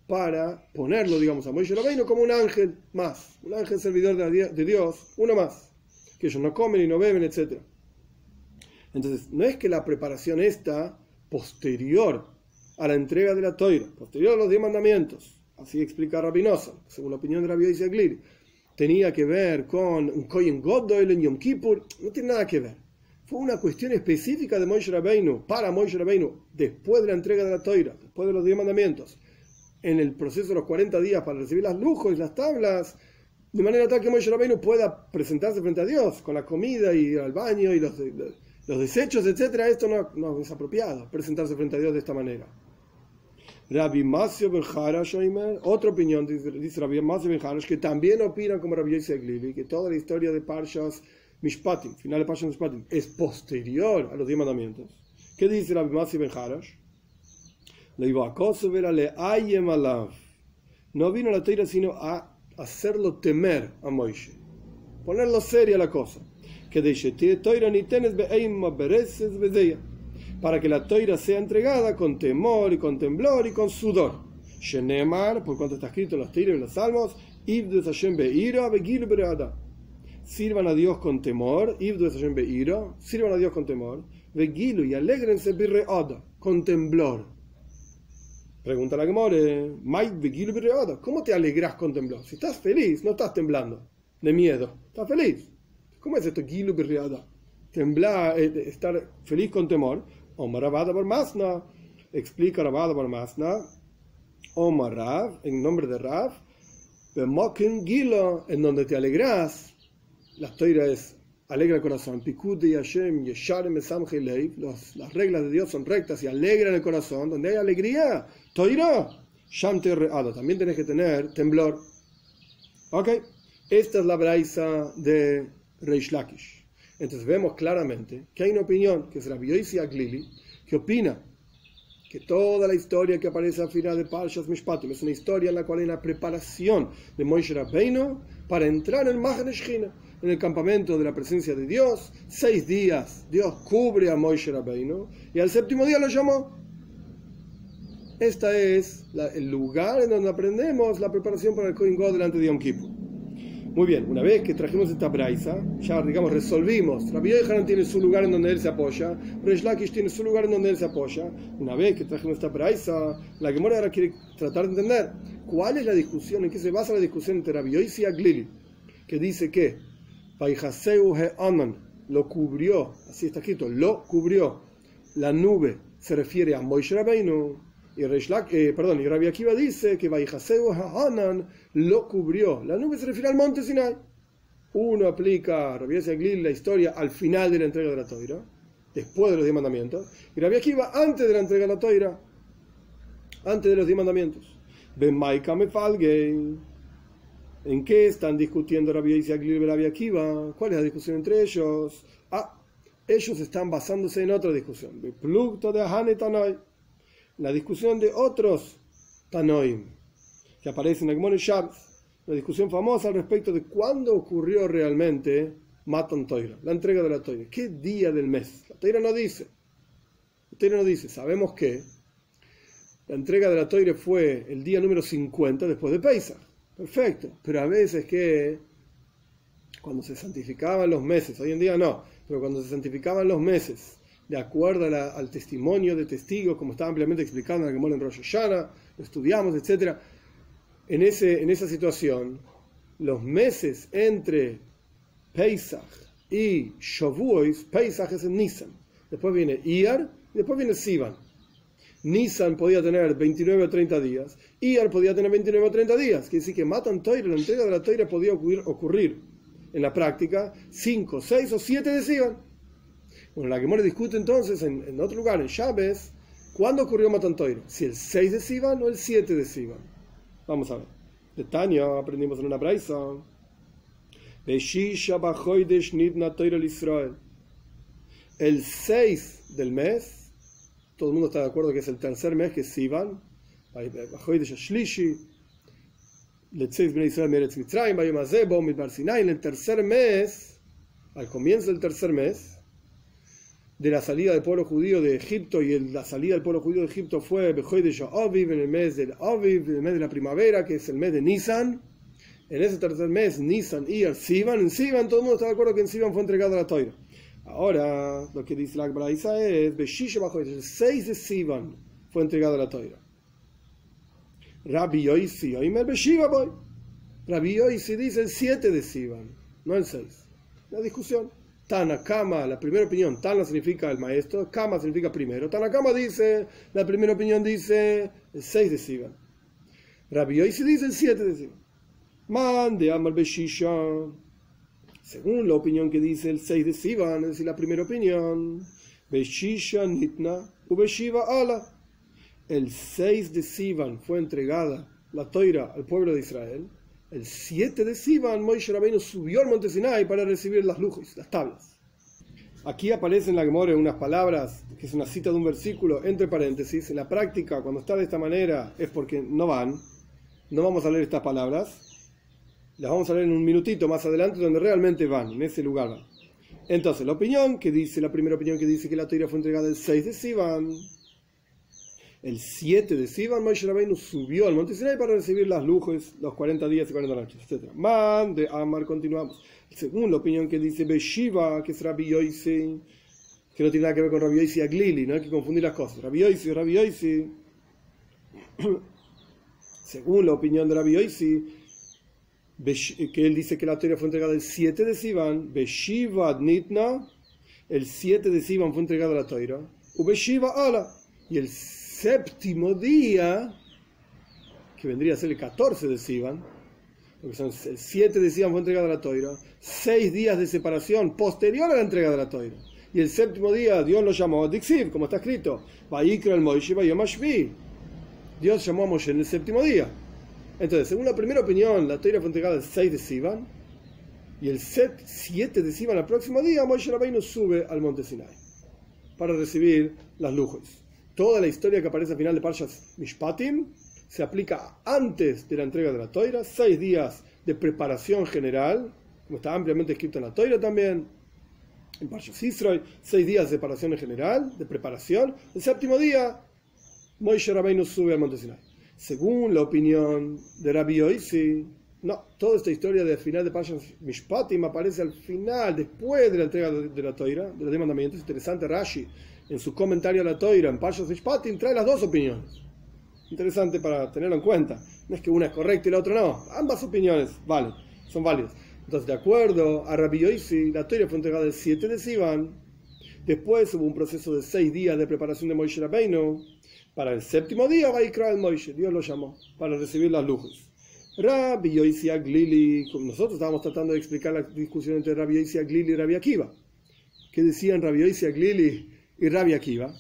para ponerlo, digamos, a Moisés Rabbeinu como un ángel más, un ángel servidor de Dios, uno más, que ellos no comen y no beben, etc. Entonces, no es que la preparación está posterior a la entrega de la toira, posterior a los diez mandamientos, así explica Rabinosa, según la opinión de Rabbi Agliri, tenía que ver con un Kohen Goddoil en Yom Kippur, no tiene nada que ver. Fue una cuestión específica de Moshe Rabbeinu, para Moshe Rabbeinu, después de la entrega de la toira, después de los diez mandamientos, en el proceso de los 40 días para recibir las lujos y las tablas, de manera tal que Moshe Rabbeinu pueda presentarse frente a Dios con la comida y al baño y los, desechos, etcétera, esto no, es apropiado, presentarse frente a Dios de esta manera. Rabbi Masio Ben otra opinión, dice, dice Rabbi Masio Ben que también opinan como Rabbi Yosef Glili, que toda la historia de Parshas Mishpatim, final de Parshas Mishpatim, es posterior a los diez mandamientos. ¿Qué dice Rabbi Masio Ben Le iba a le ayem alav. No vino la teira sino a hacerlo temer a Moishe, ponerlo seria la cosa para que la toira sea entregada con temor y con temblor y con sudor. Shenemar, por cuanto está escrito en los tiros y los salmos, Sirvan a Dios con temor, sirvan a Dios con temor, y alegrense con temblor. Pregunta la Gemore, ¿cómo te alegras con temblor? Si estás feliz, no estás temblando de miedo, estás feliz. ¿Cómo es esto? Temblar, eh, estar feliz con temor. Omar Rabada Masna. Explica Rabada Masna. Omar Rav, en nombre de Rav. En donde te alegras. La historia es alegra el corazón. Hashem Las reglas de Dios son rectas y alegran el corazón. Donde hay alegría, Toira, Reada. También tienes que tener temblor. Ok. Esta es la braisa de Reish Lakish. Entonces vemos claramente que hay una opinión, que es la Yoisi Aglili, que opina que toda la historia que aparece al final de Parshas Mishpatim es una historia en la cual hay una preparación de Moshe Rabbeinu para entrar en Mahan en el campamento de la presencia de Dios. Seis días Dios cubre a Moshe Rabbeinu y al séptimo día lo llamó. Este es el lugar en donde aprendemos la preparación para el Kohen God delante de Yom Kippur. Muy bien, una vez que trajimos esta braisa, ya digamos resolvimos, Rabbi Yohanan tiene su lugar en donde él se apoya, Resh Lakish tiene su lugar en donde él se apoya. Una vez que trajimos esta braisa, la Gemora ahora quiere tratar de entender cuál es la discusión, en qué se basa la discusión entre Rabbi y Aglili, que dice que lo cubrió, así está escrito, lo cubrió, la nube se refiere a Moishe Rabbeinu, y, eh, y Rabbi Akiva dice que Baihaseu Hanan lo cubrió. La nube se refiere al monte Sinai. Uno aplica Rabbi Glil la historia al final de la entrega de la toira, después de los diez mandamientos, y Rabbi Akiva antes de la entrega de la toira, antes de los diez mandamientos. Ben ¿En qué están discutiendo Rabbi Glil y Rabbi Akiva? ¿Cuál es la discusión entre ellos? Ah, ellos están basándose en otra discusión. De Plugto de Hanetanoi la discusión de otros Tanoim, que aparecen en el Shabbos, la discusión famosa al respecto de cuándo ocurrió realmente Matan Toira, la entrega de la Toira. ¿Qué día del mes? La Toira no dice. La Toira no dice. Sabemos que la entrega de la Toira fue el día número 50 después de Pesach. Perfecto. Pero a veces que cuando se santificaban los meses, hoy en día no, pero cuando se santificaban los meses de acuerdo al testimonio de testigos, como está ampliamente explicado en el Gemara en Rosh Hashanah, lo estudiamos, etc. En, ese, en esa situación, los meses entre Pesach y Shavuos, Pesach es en Nisan, después viene Iyar y después viene Sivan. Nisan podía tener 29 o 30 días, Iyar podía tener 29 o 30 días, quiere decir que matan Toira, la entrega de la Toira podía ocurrir, ocurrir en la práctica 5, 6 o 7 de Sivan. Bueno, la Gemora discute entonces en, otro lugar, en Chávez, ¿cuándo ocurrió Matan Si el 6 de Sivan o el 7 de Sivan. Vamos a ver. De Tania aprendimos en una braisa. El 6 del mes, todo el mundo está de acuerdo que es el tercer mes, que es Sivan. En el tercer mes, al comienzo del tercer mes, de la salida del pueblo judío de Egipto y la salida del pueblo judío de Egipto fue en el mes del Aviv, en el mes de la primavera, que es el mes de Nisan. En ese tercer mes, Nisan y el Sivan, en Sivan todo el mundo está de acuerdo que en Sivan fue entregado a la Toira. Ahora, lo que dice la Braisa es, bajo el 6 de Sivan fue entregado la toira. Rabbi Yoisi, Oimer Beshiva Boy. Rabbi Yoisi dice el 7 de Sivan, no el 6. La discusión. Tana Kama, la primera opinión, Tana significa el maestro, Kama significa primero. Tana Kama dice, la primera opinión dice el 6 de Sivan. Rabbi Yoisi dice el 7 de Sivan. Man de Beshisha. Según la opinión que dice el 6 de Sivan, es decir, la primera opinión, Beshisha Nitna Ubeshiva Ala. El 6 de Sivan fue entregada la toira al pueblo de Israel el 7 de Sivan, Moishe Rabbeinu subió al monte Sinai para recibir las luces, las tablas. Aquí aparecen en la Gemora unas palabras, que es una cita de un versículo, entre paréntesis. En la práctica, cuando está de esta manera, es porque no van. No vamos a leer estas palabras. Las vamos a leer en un minutito más adelante, donde realmente van, en ese lugar van. Entonces, la opinión que dice, la primera opinión que dice que la toira fue entregada el 6 de Sivan, el 7 de Sivan, Moshe Rabbeinu subió al monte Sinai para recibir las luces, los 40 días y 40 noches, etc. Man de Amar, continuamos. Según la opinión que dice Beshiva, que es Rabbi Yoisi, que no tiene nada que ver con Rabbi Yoisi y Aglili, no hay que confundir las cosas. Rabbi Yoisi, Rabbi Yoisi. [COUGHS] Según la opinión de Rabbi Yoisi, que él dice que la teoría fue entregada el 7 de Sivan, Beshiva Nitna, el 7 de Sivan fue entregada la toira, Ubeshiva Ala, y el séptimo día, que vendría a ser el 14 de Sivan, porque son el 7 de Sivan fue entregada la toira, seis días de separación posterior a la entrega de la toira. Y el séptimo día Dios lo llamó Dixiv, como está escrito, el Dios llamó a Moshe en el séptimo día. Entonces, según la primera opinión, la toira fue entregada el 6 de Sivan, y el 7 de Sivan, el próximo día, Moshe Rabbeinu sube al monte Sinai para recibir las luces toda la historia que aparece al final de Parshas Mishpatim se aplica antes de la entrega de la toira, seis días de preparación general, como está ampliamente escrito en la toira también, en Parshas Israel, seis días de preparación en general, de preparación. El séptimo día, Moishe Rabbeinu sube al monte Sinai. Según la opinión de Rabbi Oisi, no, toda esta historia del final de Parshas Mishpatim aparece al final, después de la entrega de la toira, de los diez mandamientos. Interesante, Rashi en su comentario a la Toira, en Parshas Mishpatim, trae las dos opiniones. Interesante para tenerlo en cuenta. No es que una es correcta y la otra no. Ambas opiniones valen, son válidas. Entonces, de acuerdo a Rabbi Yoisi, la Toira fue entregada el 7 de Sivan. Después hubo un proceso de seis días de preparación de Moishe Rabbeinu. Para el séptimo día, va a ir el Moishe, Dios lo llamó, para recibir las luces. Rabbi Yoisi Aglili, nosotros estábamos tratando de explicar la discusión entre Rabbi Yoisi Aglili y Rabbi Akiva. ¿Qué decían Rabbi Yoisi Aglili? y Rabbi Akiva.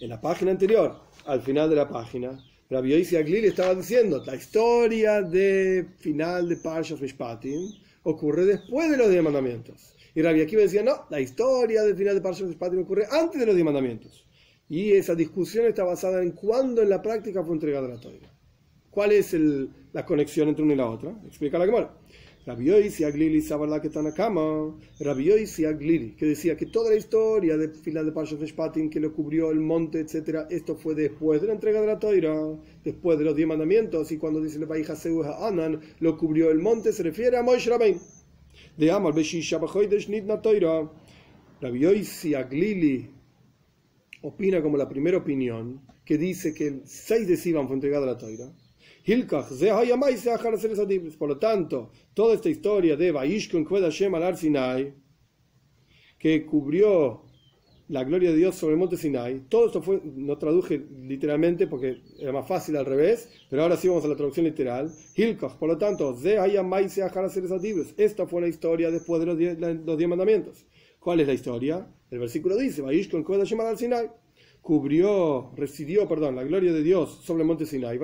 En la página anterior, al final de la página, Rabbi Yoisi Aglili estaba diciendo la historia de final de Parshas Mishpatim ocurre después de los diez mandamientos. Y Rabbi Akiva decía, no, la historia del final de Parshas Mishpatim ocurre antes de los diez mandamientos. Y esa discusión está basada en cuándo en la práctica fue entregada la Torah. ¿Cuál es la conexión entre una y la otra? Explica la Gemara. Rabbi Aglili que Tanakama, Rabbi Aglili, que decía que toda la historia del final de Mishpatim que lo cubrió el monte, etcétera, esto fue después de la entrega de la Toira, después de los diez mandamientos, y cuando dice el Anan, lo cubrió el monte, se refiere a Moshe Rabbein. De Amar Beshisha Bachoidesh Nidna Toira. Rabbi Aglili opina como la primera opinión, que dice que 6 de Sivan fue entregada la Toira por lo tanto, toda esta historia de Vaishkon Hashem al Sinai, que cubrió la gloria de Dios sobre el monte Sinai, todo esto fue, no traduje literalmente porque era más fácil al revés, pero ahora sí vamos a la traducción literal. Hilkach, por lo tanto, esta fue la historia después de los diez, los diez mandamientos. ¿Cuál es la historia? El versículo dice, cubrió, residió, perdón, la gloria de Dios sobre el monte Sinai.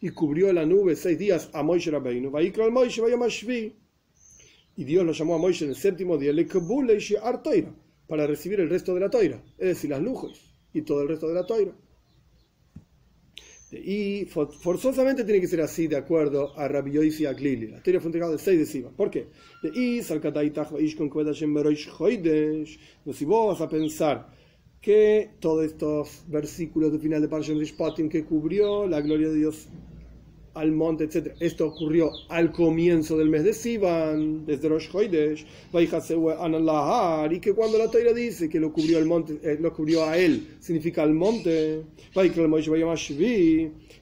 Y cubrió la nube seis días a Moishe Rabbeinu. Y Dios lo llamó a Moishe en el séptimo día para recibir el resto de la toira, es decir, las luces y todo el resto de la toira. Y forzosamente tiene que ser así de acuerdo a Rabbi Yoisi Aglili. La teoría fue entregada el 6 de Siva. ¿Por qué? De si vos vas a pensar que todos estos versículos de final de Parashat Mishpatim que cubrió la gloria de Dios al monte, etc. Esto ocurrió al comienzo del mes de Sivan, desde Rosh Hoidesh, y que cuando la Torah dice que lo cubrió, el monte, eh, lo cubrió a él, significa al monte,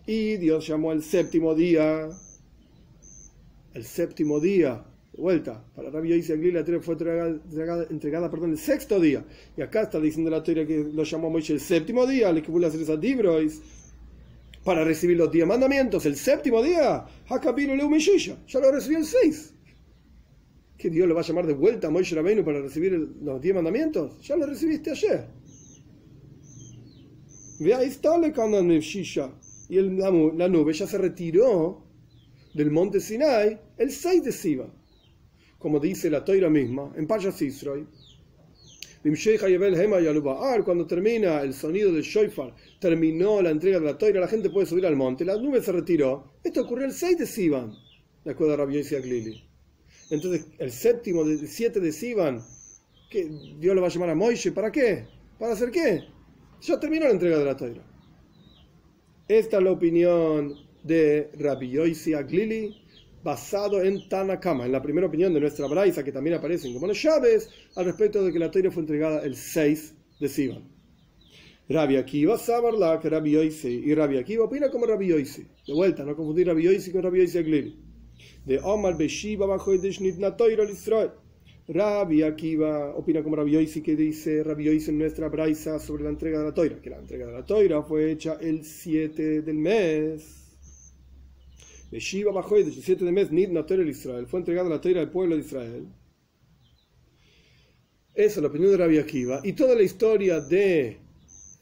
y Dios llamó el séptimo día, el séptimo día, de vuelta, para Rabbi Yoisi Agli la Torah fue entregada, entregada, el sexto día, y acá está diciendo la Torah que lo llamó Moisés el séptimo día, le que a hacer esas dibrois, para recibir los diez mandamientos. El séptimo día, Hakabino Leumishisha, ya lo recibió el seis. ¿Que Dios le va a llamar de vuelta a Moisés Rabbeinu para recibir los diez mandamientos? Ya lo recibiste ayer. Ve ahí está le Y el, la, la, nube ya se retiró del monte Sinai el 6 de Siva. Como dice la toira misma, en Payas Israel cuando termina el sonido del shofar, terminó la entrega de la toira, la gente puede subir al monte, la nube se retiró. Esto ocurrió el 6 de Sivan, de acuerdo a Rabbi Glili. Entonces, el séptimo, el 7 de Sivan, que Dios lo va a llamar a Moishe, ¿para qué? ¿Para hacer qué? Ya terminó la entrega de la toira. Esta es la opinión de Rabbi Aglili basado en Tanakama, en la primera opinión de nuestra Braisa, que también aparece como los llaves, al respecto de que la Torah fue entregada el 6 de Sivan. Rabbi Akiva Sabarla, que Rabbi Yoisi, y Rabbi Akiva opina como Rabbi Yoisi. De vuelta, no confundir Rabbi Yoisi con Rabbi Yoisi Aglili. De Omar Beshiva bajo el Israel. Rabbi Akiva opina como Rabbi Yoisi que dice Rabbi Yoisi en nuestra Braisa sobre la entrega de la Toira, que la entrega de la Toira fue hecha el 7 del mes Shiva bajo el 17 de mes, Nid el Israel, fue entregada la Torah al pueblo de Israel. Esa es la opinión de Rabbi Akiva. Y toda la historia de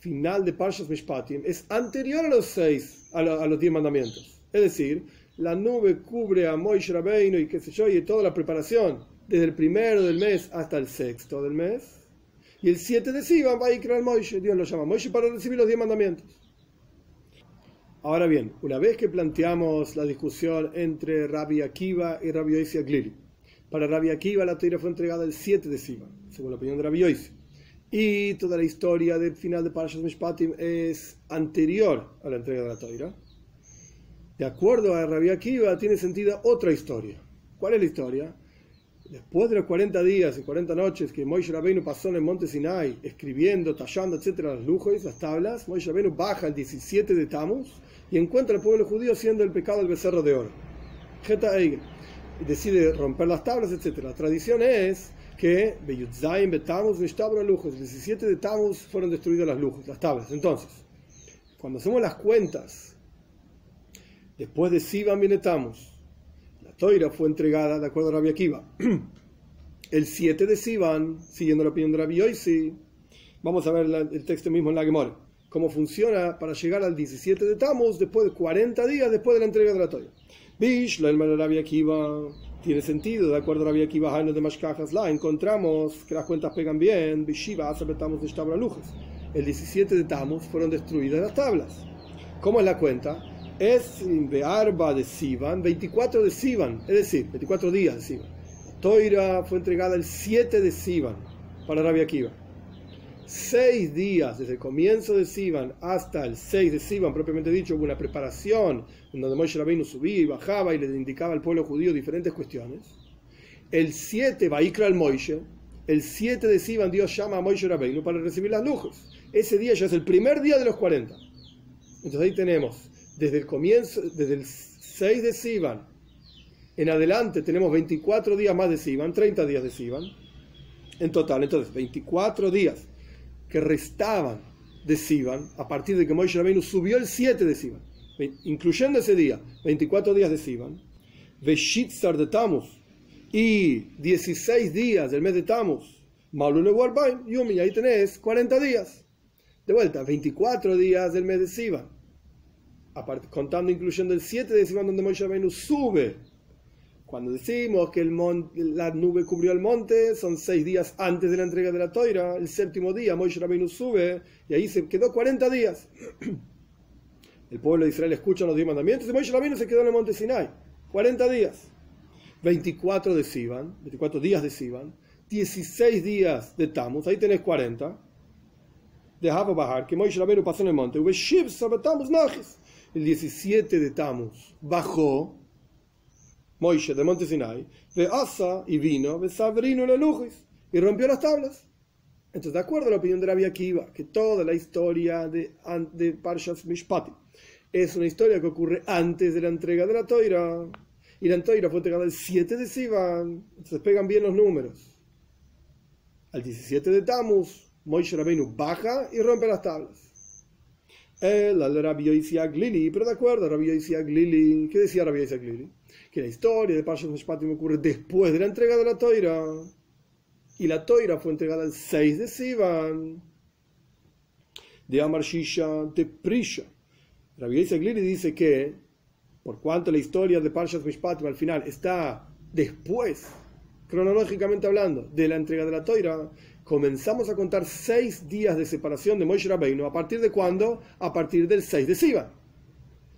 final de Parshas Mishpatim es anterior a los seis, a, los diez mandamientos. Es decir, la nube cubre a Moishe Rabbeinu y qué sé yo, y toda la preparación, desde el primero del mes hasta el sexto del mes. Y el 7 de Sivan va a ir a Moishe, Dios lo llama Moishe para recibir los diez mandamientos. Ahora bien, una vez que planteamos la discusión entre Rabbi Akiva y Rabbi Yoisi Aglili, para Rabbi Akiva la Torah fue entregada el 7 de Sivan, según la opinión de Rabbi Yoisi. Y toda la historia del final de Parashas Mishpatim es anterior a la entrega de la Torah. De acuerdo a Rabbi Akiva, tiene sentido otra historia. ¿Cuál es la historia? Después de los 40 días y 40 noches que Moisés Rabbeinu pasó en el monte Sinai, escribiendo, tallando, etcétera, las lujos, las tablas, Moisés Rabbeinu baja el 17 de Tammuz y encuentra al pueblo judío haciendo el pecado del becerro de oro. Y decide romper las tablas, etc. La tradición es que el 17 de Tammuz fueron destruidas las lujos, las tablas. Entonces, cuando hacemos las cuentas, después de Sivan viene Tammuz, la toira fue entregada de acuerdo a Rabbi Akiva. [CLEARS THROAT] El 7 de Sivan, siguiendo la opinión de Rabbi Yoisi, vamos a ver el texto mismo en la Gemora cómo funciona para llegar al 17 de Tammuz, después de 40 días después de la entrega de la Torah. Bish, la hermana Rabia Akiva, tiene sentido, de acuerdo a Rabia Akiva, de Mashkajas, la encontramos que las cuentas pegan bien, Bishiva, aceptamos de Shtabra Lujas. El 17 de Tammuz fueron destruidas las tablas. ¿Cómo es la cuenta? Es de Arba de Sivan, 24 de Sivan, es decir, 24 días de Sivan. Toira fue entregada el 7 de Sivan para Rabia Akiva seis días, desde el comienzo de Sivan hasta el 6 de Sivan, propiamente dicho, hubo una preparación en donde Moshe Rabbeinu subía y bajaba y le indicaba al pueblo judío diferentes cuestiones. El 7, Vaikra al Moishe, el 7 de Sivan Dios llama a Moshe Rabbeinu para recibir las lujos. Ese día ya es el primer día de los 40. Entonces ahí tenemos, desde el comienzo, desde el 6 de Sivan en adelante tenemos 24 días más de Sivan, 30 días de Sivan en total. Entonces, 24 días que restaban de Sivan, a partir de que Moisés Rabbeinu subió el 7 de Sivan, incluyendo ese día, 24 días de Sivan, Veshitzar de Tammuz, y 16 días del mes de Tammuz, Malune Warbaim, Yumi, ahí tenés 40 días. De vuelta, 24 días del mes de Sivan, contando incluyendo el 7 de Sivan, donde Moisés Rabbeinu sube cuando decimos que la nube cubrió el monte, son seis días antes de la entrega de la toira. El séptimo día, Moisés Rabbeinu sube y ahí se quedó 40 días. [CLEARS THROAT] El pueblo de Israel escucha los diez mandamientos y Moisés Rabbeinu se quedó en el monte Sinai. 40 días. 24 de Sivan, 24 días de Sivan, 16 días de Tammuz, ahí tenés 40. De Bajar, que Moisés Rabbeinu pasó en el monte. el 17 de Tammuz, bajó Moishe de Monte Sinai, ve Asa y vino, ve Sabrino la Lujis, y rompió las tablas. Entonces, de acuerdo a la opinión de Rabbi Akiva, que toda la historia de, de Parshas Mishpati es una historia que ocurre antes de la entrega de la Toira, y la Toira fue entregada el 7 de Sivan, entonces pegan bien los números. Al 17 de Tammuz, Moishe Rabbeinu baja y rompe las tablas. El al Rabbi Lili, pero de acuerdo, Rabbi Yoisiak Lili, ¿qué decía Rabbi Lili? Que la historia de Parshas Mishpatim ocurre después de la entrega de la Toira. Y la Toira fue entregada el 6 de Sivan. De Amar Shisha de Prisha. Rabbi Lili dice que, por cuanto la historia de Parshas Mishpatim al final está después, cronológicamente hablando, de la entrega de la Toira, comenzamos a contar seis días de separación de Moshe Rabbeinu. ¿A partir de cuándo? A partir del 6 de Sivan.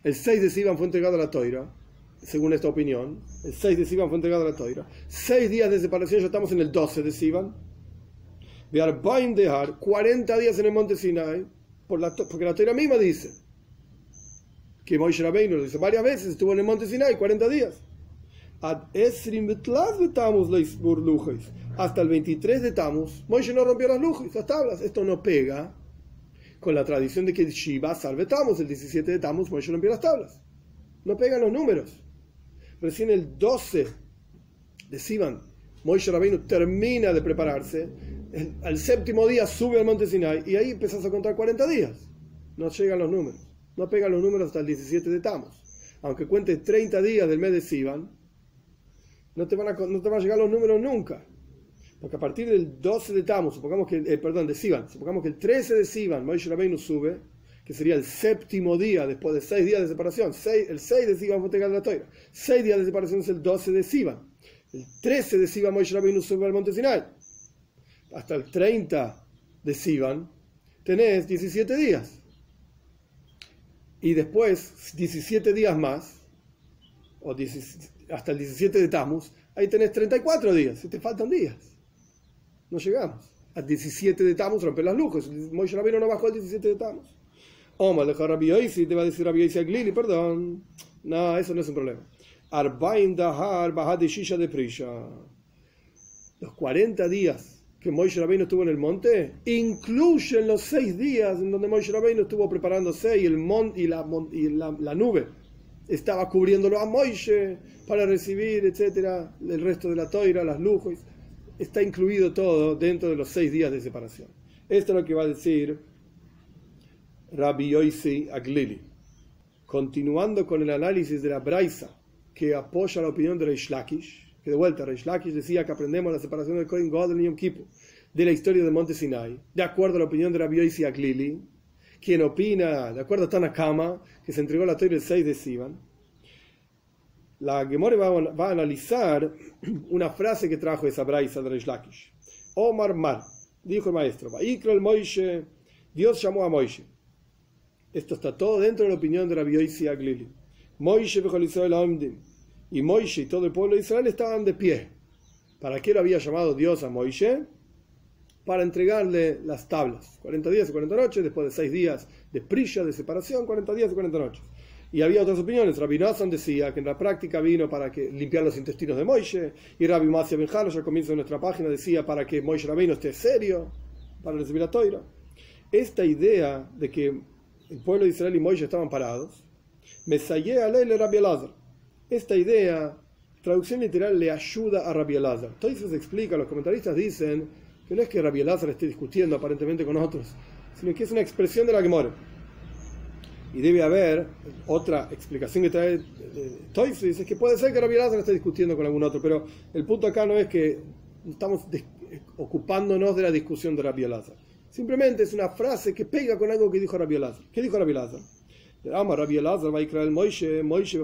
El 6 de Sivan fue entregado a la Toira, según esta opinión. El 6 de Sivan fue entregado a la Toira. Seis días de separación, ya estamos en el 12 de Sivan. dejar 40 días en el monte Sinai, por la, porque la Toira misma dice que Moshe Rabbeinu lo dice varias veces, estuvo en el monte Sinai 40 días. Hasta el 23 de Tammuz, Moisés no rompió las lujas, las tablas. Esto no pega con la tradición de que Shiva salve Tammuz, el 17 de Tammuz, Moisés rompió las tablas. No pegan los números. Recién el 12 de Sivan, Moisés Rabbeinu termina de prepararse. al séptimo día sube al monte Sinai y ahí empezás a contar 40 días. No llegan los números. No pegan los números hasta el 17 de Tammuz. Aunque cuentes 30 días del mes de Sivan, no te, van a, llegar los números nunca. Porque a partir del 12 de Tammuz, supongamos que, eh, perdón, de Sivan, supongamos que el 13 de Sivan, Moshe Rabbeinu sube, que sería el séptimo día después de seis días de separación. el 6 de Sivan fue la toira. Seis días de separación es el 12 de Sivan. El 13 de Sivan, Moshe Rabbeinu sube al monte Sinai. Hasta el 30 de Sivan, tenés 17 días. Y después, 17 días más, o hasta el 17 de Tammuz, ahí tenés 34 días, y te faltan días no llegamos. Al 17 de Tammuz romper las luces. Moshe Rabbeinu no bajó al 17 de Tammuz. Omar le Rabbi Yoisi, te va a decir Rabbi Yoisi Glili, perdón. No, eso no es un problema. Arbaim Dahar Bahad Shisha de Prisha. Los 40 días que Moshe Rabbeinu estuvo en el monte incluyen los 6 días en donde Moshe Rabbeinu estuvo preparándose y, el mon, y, la, nube estaba cubriéndolo a Moshe para recibir, etcétera, el resto de la toira, las luces está incluido todo dentro de los seis días de separación. Esto es lo que va a decir Rabbi Yoisi Aglili. Continuando con el análisis de la Braisa, que apoya la opinión de Reish Lakish, que de vuelta Reish Lakish decía que aprendemos la separación del Kohen Godel y Yom Kippur de la historia del monte Sinai, de acuerdo a la opinión de Rabbi Yoisi Aglili, quien opina, de acuerdo a Tanakama, que se entregó la Torah el 6 de Sivan, la Gemore va, a analizar [CLEARS THROAT] una frase que trajo esa braisa de Reish Lakish. Omar Mar, dijo el maestro, el Moishe, Dios llamó a Moishe. Esto está todo dentro de la opinión de la Yoisi Aglili. Moishe y Moishe y todo el pueblo de Israel estaban de pie. ¿Para qué lo había llamado Dios a Moishe? Para entregarle las tablas. 40 días y 40 noches, después de 6 días de prilla, de separación, 40 días y 40 noches. Y había otras opiniones. Rabbi Nassan decía que en la práctica vino para que limpiar los intestinos de Moishe. Y Rabbi Masia Benjalo, ya comienzo de nuestra página, decía para que Moishe Rabbeinu esté serio, para recibir la toira. Esta idea de que el pueblo de Israel y Moishe estaban parados, me a leerle Rabbi Elazar. Esta idea, traducción literal, le ayuda a Rabbi Elazar. Entonces se explica, los comentaristas dicen que no es que Rabbi Elazar esté discutiendo aparentemente con otros, sino que es una expresión de la Gemora. Y debe haber otra explicación que trae Toyfis, es que puede ser que Rabbi Elazar esté discutiendo con algún otro, pero el punto acá no es que estamos ocupándonos de la discusión de Rabbi Elazar. Simplemente es una frase que pega con algo que dijo Rabbi Elazar. ¿Qué dijo Rabbi Elazar? Ama Rabbi Elazar va a el Moishe, Moishe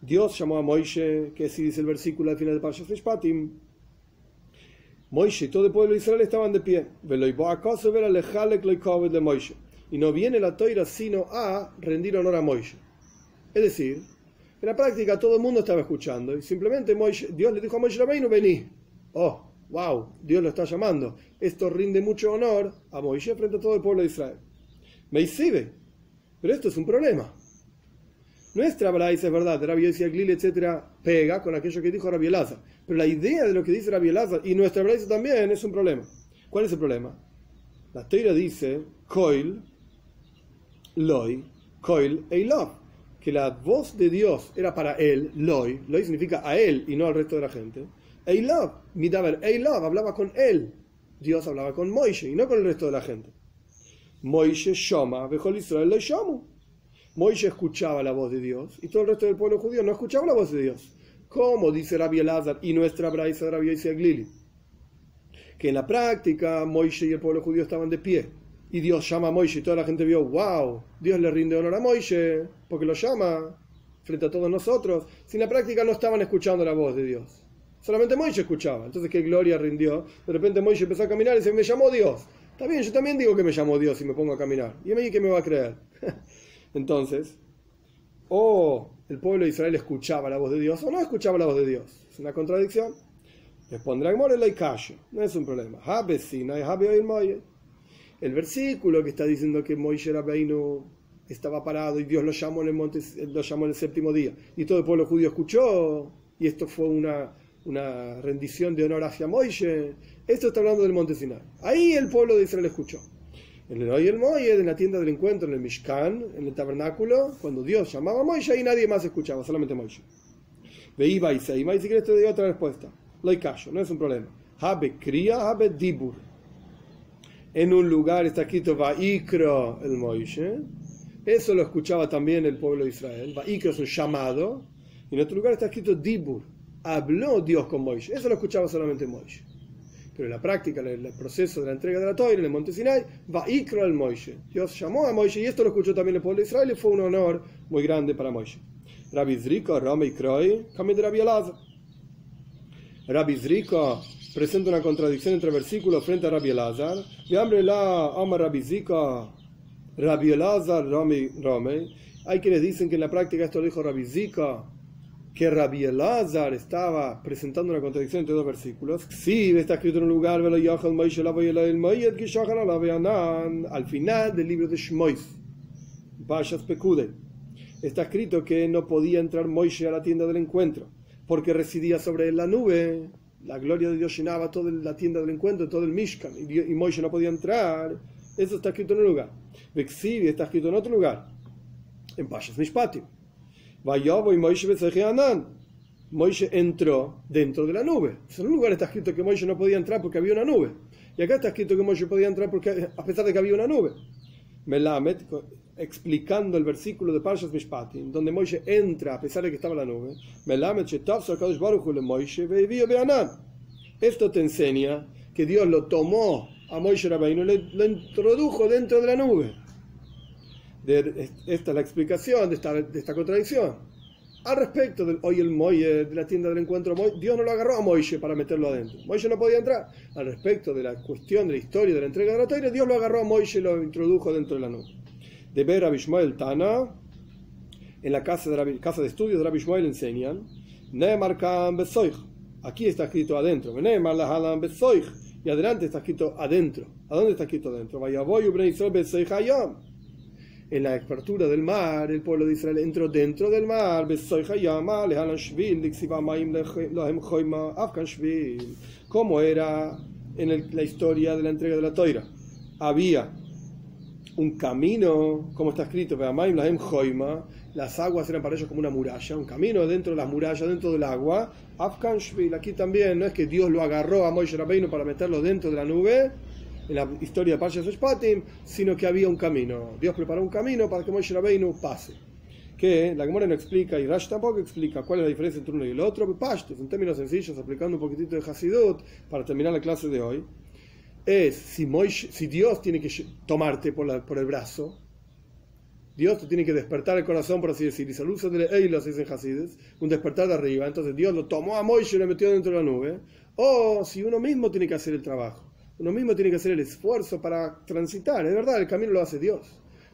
Dios llamó a Moishe, que así dice el versículo al final de Parshas Mishpatim. Moishe y todo el pueblo de Israel estaban de pie. Moishe y no viene la toira sino a rendir honor a Moishe. Es decir, en la práctica todo el mundo estaba escuchando y simplemente Dios le dijo a Moishe no vení. Oh, wow, Dios lo está llamando. Esto rinde mucho honor a Moishe frente a todo el pueblo de Israel. Meisibe, Pero esto es un problema. Nuestra braisa es verdad, Rabbi Yossi Glil, etcétera, pega con aquello que dijo Rabbi Elazar. Pero la idea de lo que dice Rabbi Elazar y nuestra braisa también es un problema. ¿Cuál es el problema? La teira dice, Coil, Loi, Coil, Eilov, que la voz de Dios era para él, Loi, Loi significa a él y no al resto de la gente. Eilov, Midaber, Eilov, hablaba con él. Dios hablaba con Moishe y no con el resto de la gente. Moishe Shoma, Bejol Israel le Shomu. Moishe escuchaba la voz de Dios y todo el resto del pueblo judío no escuchaba la voz de Dios. Como dice Rabbi Elazar y nuestra braisa Rabbi Glili, que en la práctica Moishe y el pueblo judío estaban de pie y Dios llama a Moishe y toda la gente vio, wow, Dios le rinde honor a Moishe porque lo llama frente a todos nosotros. Si en la práctica no estaban escuchando la voz de Dios. Solamente Moishe escuchaba. Entonces, ¿qué gloria rindió? De repente Moishe empezó a caminar y dice, me llamó Dios. Está bien, yo también digo que me llamó Dios y me pongo a caminar. ¿Y a mí qué me va a creer? [LAUGHS] Entonces, o el pueblo de Israel escuchaba la voz de Dios o no escuchaba la voz de Dios. Es una contradicción. Respondrá y calle. No es un problema. El versículo que está diciendo que Moisés Rabbeinu estaba parado y Dios lo llamó en el monte, lo llamó en el séptimo día y todo el pueblo judío escuchó y esto fue una, una rendición de honor hacia Moisés. Esto está hablando del monte Sinai. Ahí el pueblo de Israel escuchó. En el Hoy el Moed, en la tienda del encuentro, en el Mishkan, en el tabernáculo, cuando Dios llamaba a Moisés, ahí nadie más escuchaba, solamente Moisés. Veía y se y si quieres te doy otra respuesta. Lo callo, no es un problema. Habe cría, habe dibur. En un lugar está escrito Vaikro el Moisés. Eso lo escuchaba también el pueblo de Israel. Vaikro es un llamado. Y en otro lugar está escrito dibur. Habló Dios con Moisés. Eso lo escuchaba solamente Moisés. Pero en la práctica, en el proceso de la entrega de la Torah en el monte Sinai, va Ikro al Moishe. Dios llamó a Moishe y esto lo escuchó también el pueblo de Israel y fue un honor muy grande para Moishe. Rabbi Zriko, Rame y Kroi, de Rabbi Elazar. Rabbi Zriko presenta una contradicción entre versículos frente a Rabbi Elazar. Hambre la ama Rabbi Zriko, Rabbi Elazar, Rame, Hay quienes dicen que en la práctica esto lo dijo Rabbi que Rabbi Elazar estaba presentando una contradicción entre dos versículos. Sí, está escrito en un lugar, al final del libro de Shmois, Está escrito que no podía entrar Moishe a la tienda del encuentro, porque residía sobre la nube. La gloria de Dios llenaba toda la tienda del encuentro, todo el Mishkan, y, Moishe no podía entrar. Eso está escrito en un lugar. Vexivi está escrito en otro lugar, en Pashas Mishpatim y Moishe Moishe entró dentro de la nube. En un lugar está escrito que Moishe no podía entrar porque había una nube. Y acá está escrito que Moishe podía entrar porque, a pesar de que había una nube. Melamed, explicando el versículo de Parshas Mishpatim, donde Moishe entra a pesar de que estaba la nube. Melamed, Esto te enseña que Dios lo tomó a Moishe Rabbeinu y lo introdujo dentro de la nube esta es la explicación de esta, de esta contradicción. Al respecto del hoy el Moye, de la tienda del encuentro, Dios no lo agarró a Moishe para meterlo adentro. Moishe no podía entrar. Al respecto de la cuestión de la historia de la entrega de la Torah, Dios lo agarró a Moishe y lo introdujo dentro de la nube. De ver a Bishmael Tana, en la casa de, casa de estudios de Rabbi Shmuel enseñan, Aquí está escrito adentro. Y adelante está escrito adentro. ¿A dónde está escrito adentro? En la apertura del mar, el pueblo de Israel entró dentro del mar. ¿Cómo era en la historia de la entrega de la toira? Había un camino, como está escrito, las aguas eran para ellos como una muralla, un camino dentro de las murallas, dentro del agua. Aquí también no es que Dios lo agarró a Moisés Rabbeinu para meterlo dentro de la nube, en la historia de Parshas Shpatim, sino que había un camino. Dios preparó un camino para que Moshe Rabbeinu pase. Que la Gemara no explica y Rash tampoco explica cuál es la diferencia entre uno y el otro. Pashtos, en términos sencillos, aplicando un poquitito de Hasidut para terminar la clase de hoy, es si, si Dios tiene que tomarte por el brazo, Dios te tiene que despertar el corazón, por así decir, y salud de Eilos, dicen Hasides, un despertar de arriba. Entonces Dios lo tomó a Moisés y lo metió dentro de la nube. O si uno mismo tiene que hacer el trabajo uno mismo tiene que hacer el esfuerzo para transitar. Es verdad, el camino lo hace Dios.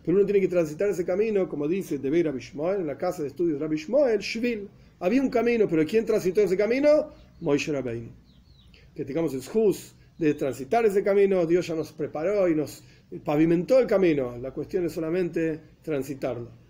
Pero uno tiene que transitar ese camino, como dice de Rabbi Shmuel, en la casa de estudios de Rabbi Shmuel, Shvil. Había un camino, pero ¿quién transitó ese camino? Moishe Rabbeinu. Que tengamos juz de transitar ese camino, Dios ya nos preparó y nos, pavimentó el camino, la cuestión es solamente transitarlo.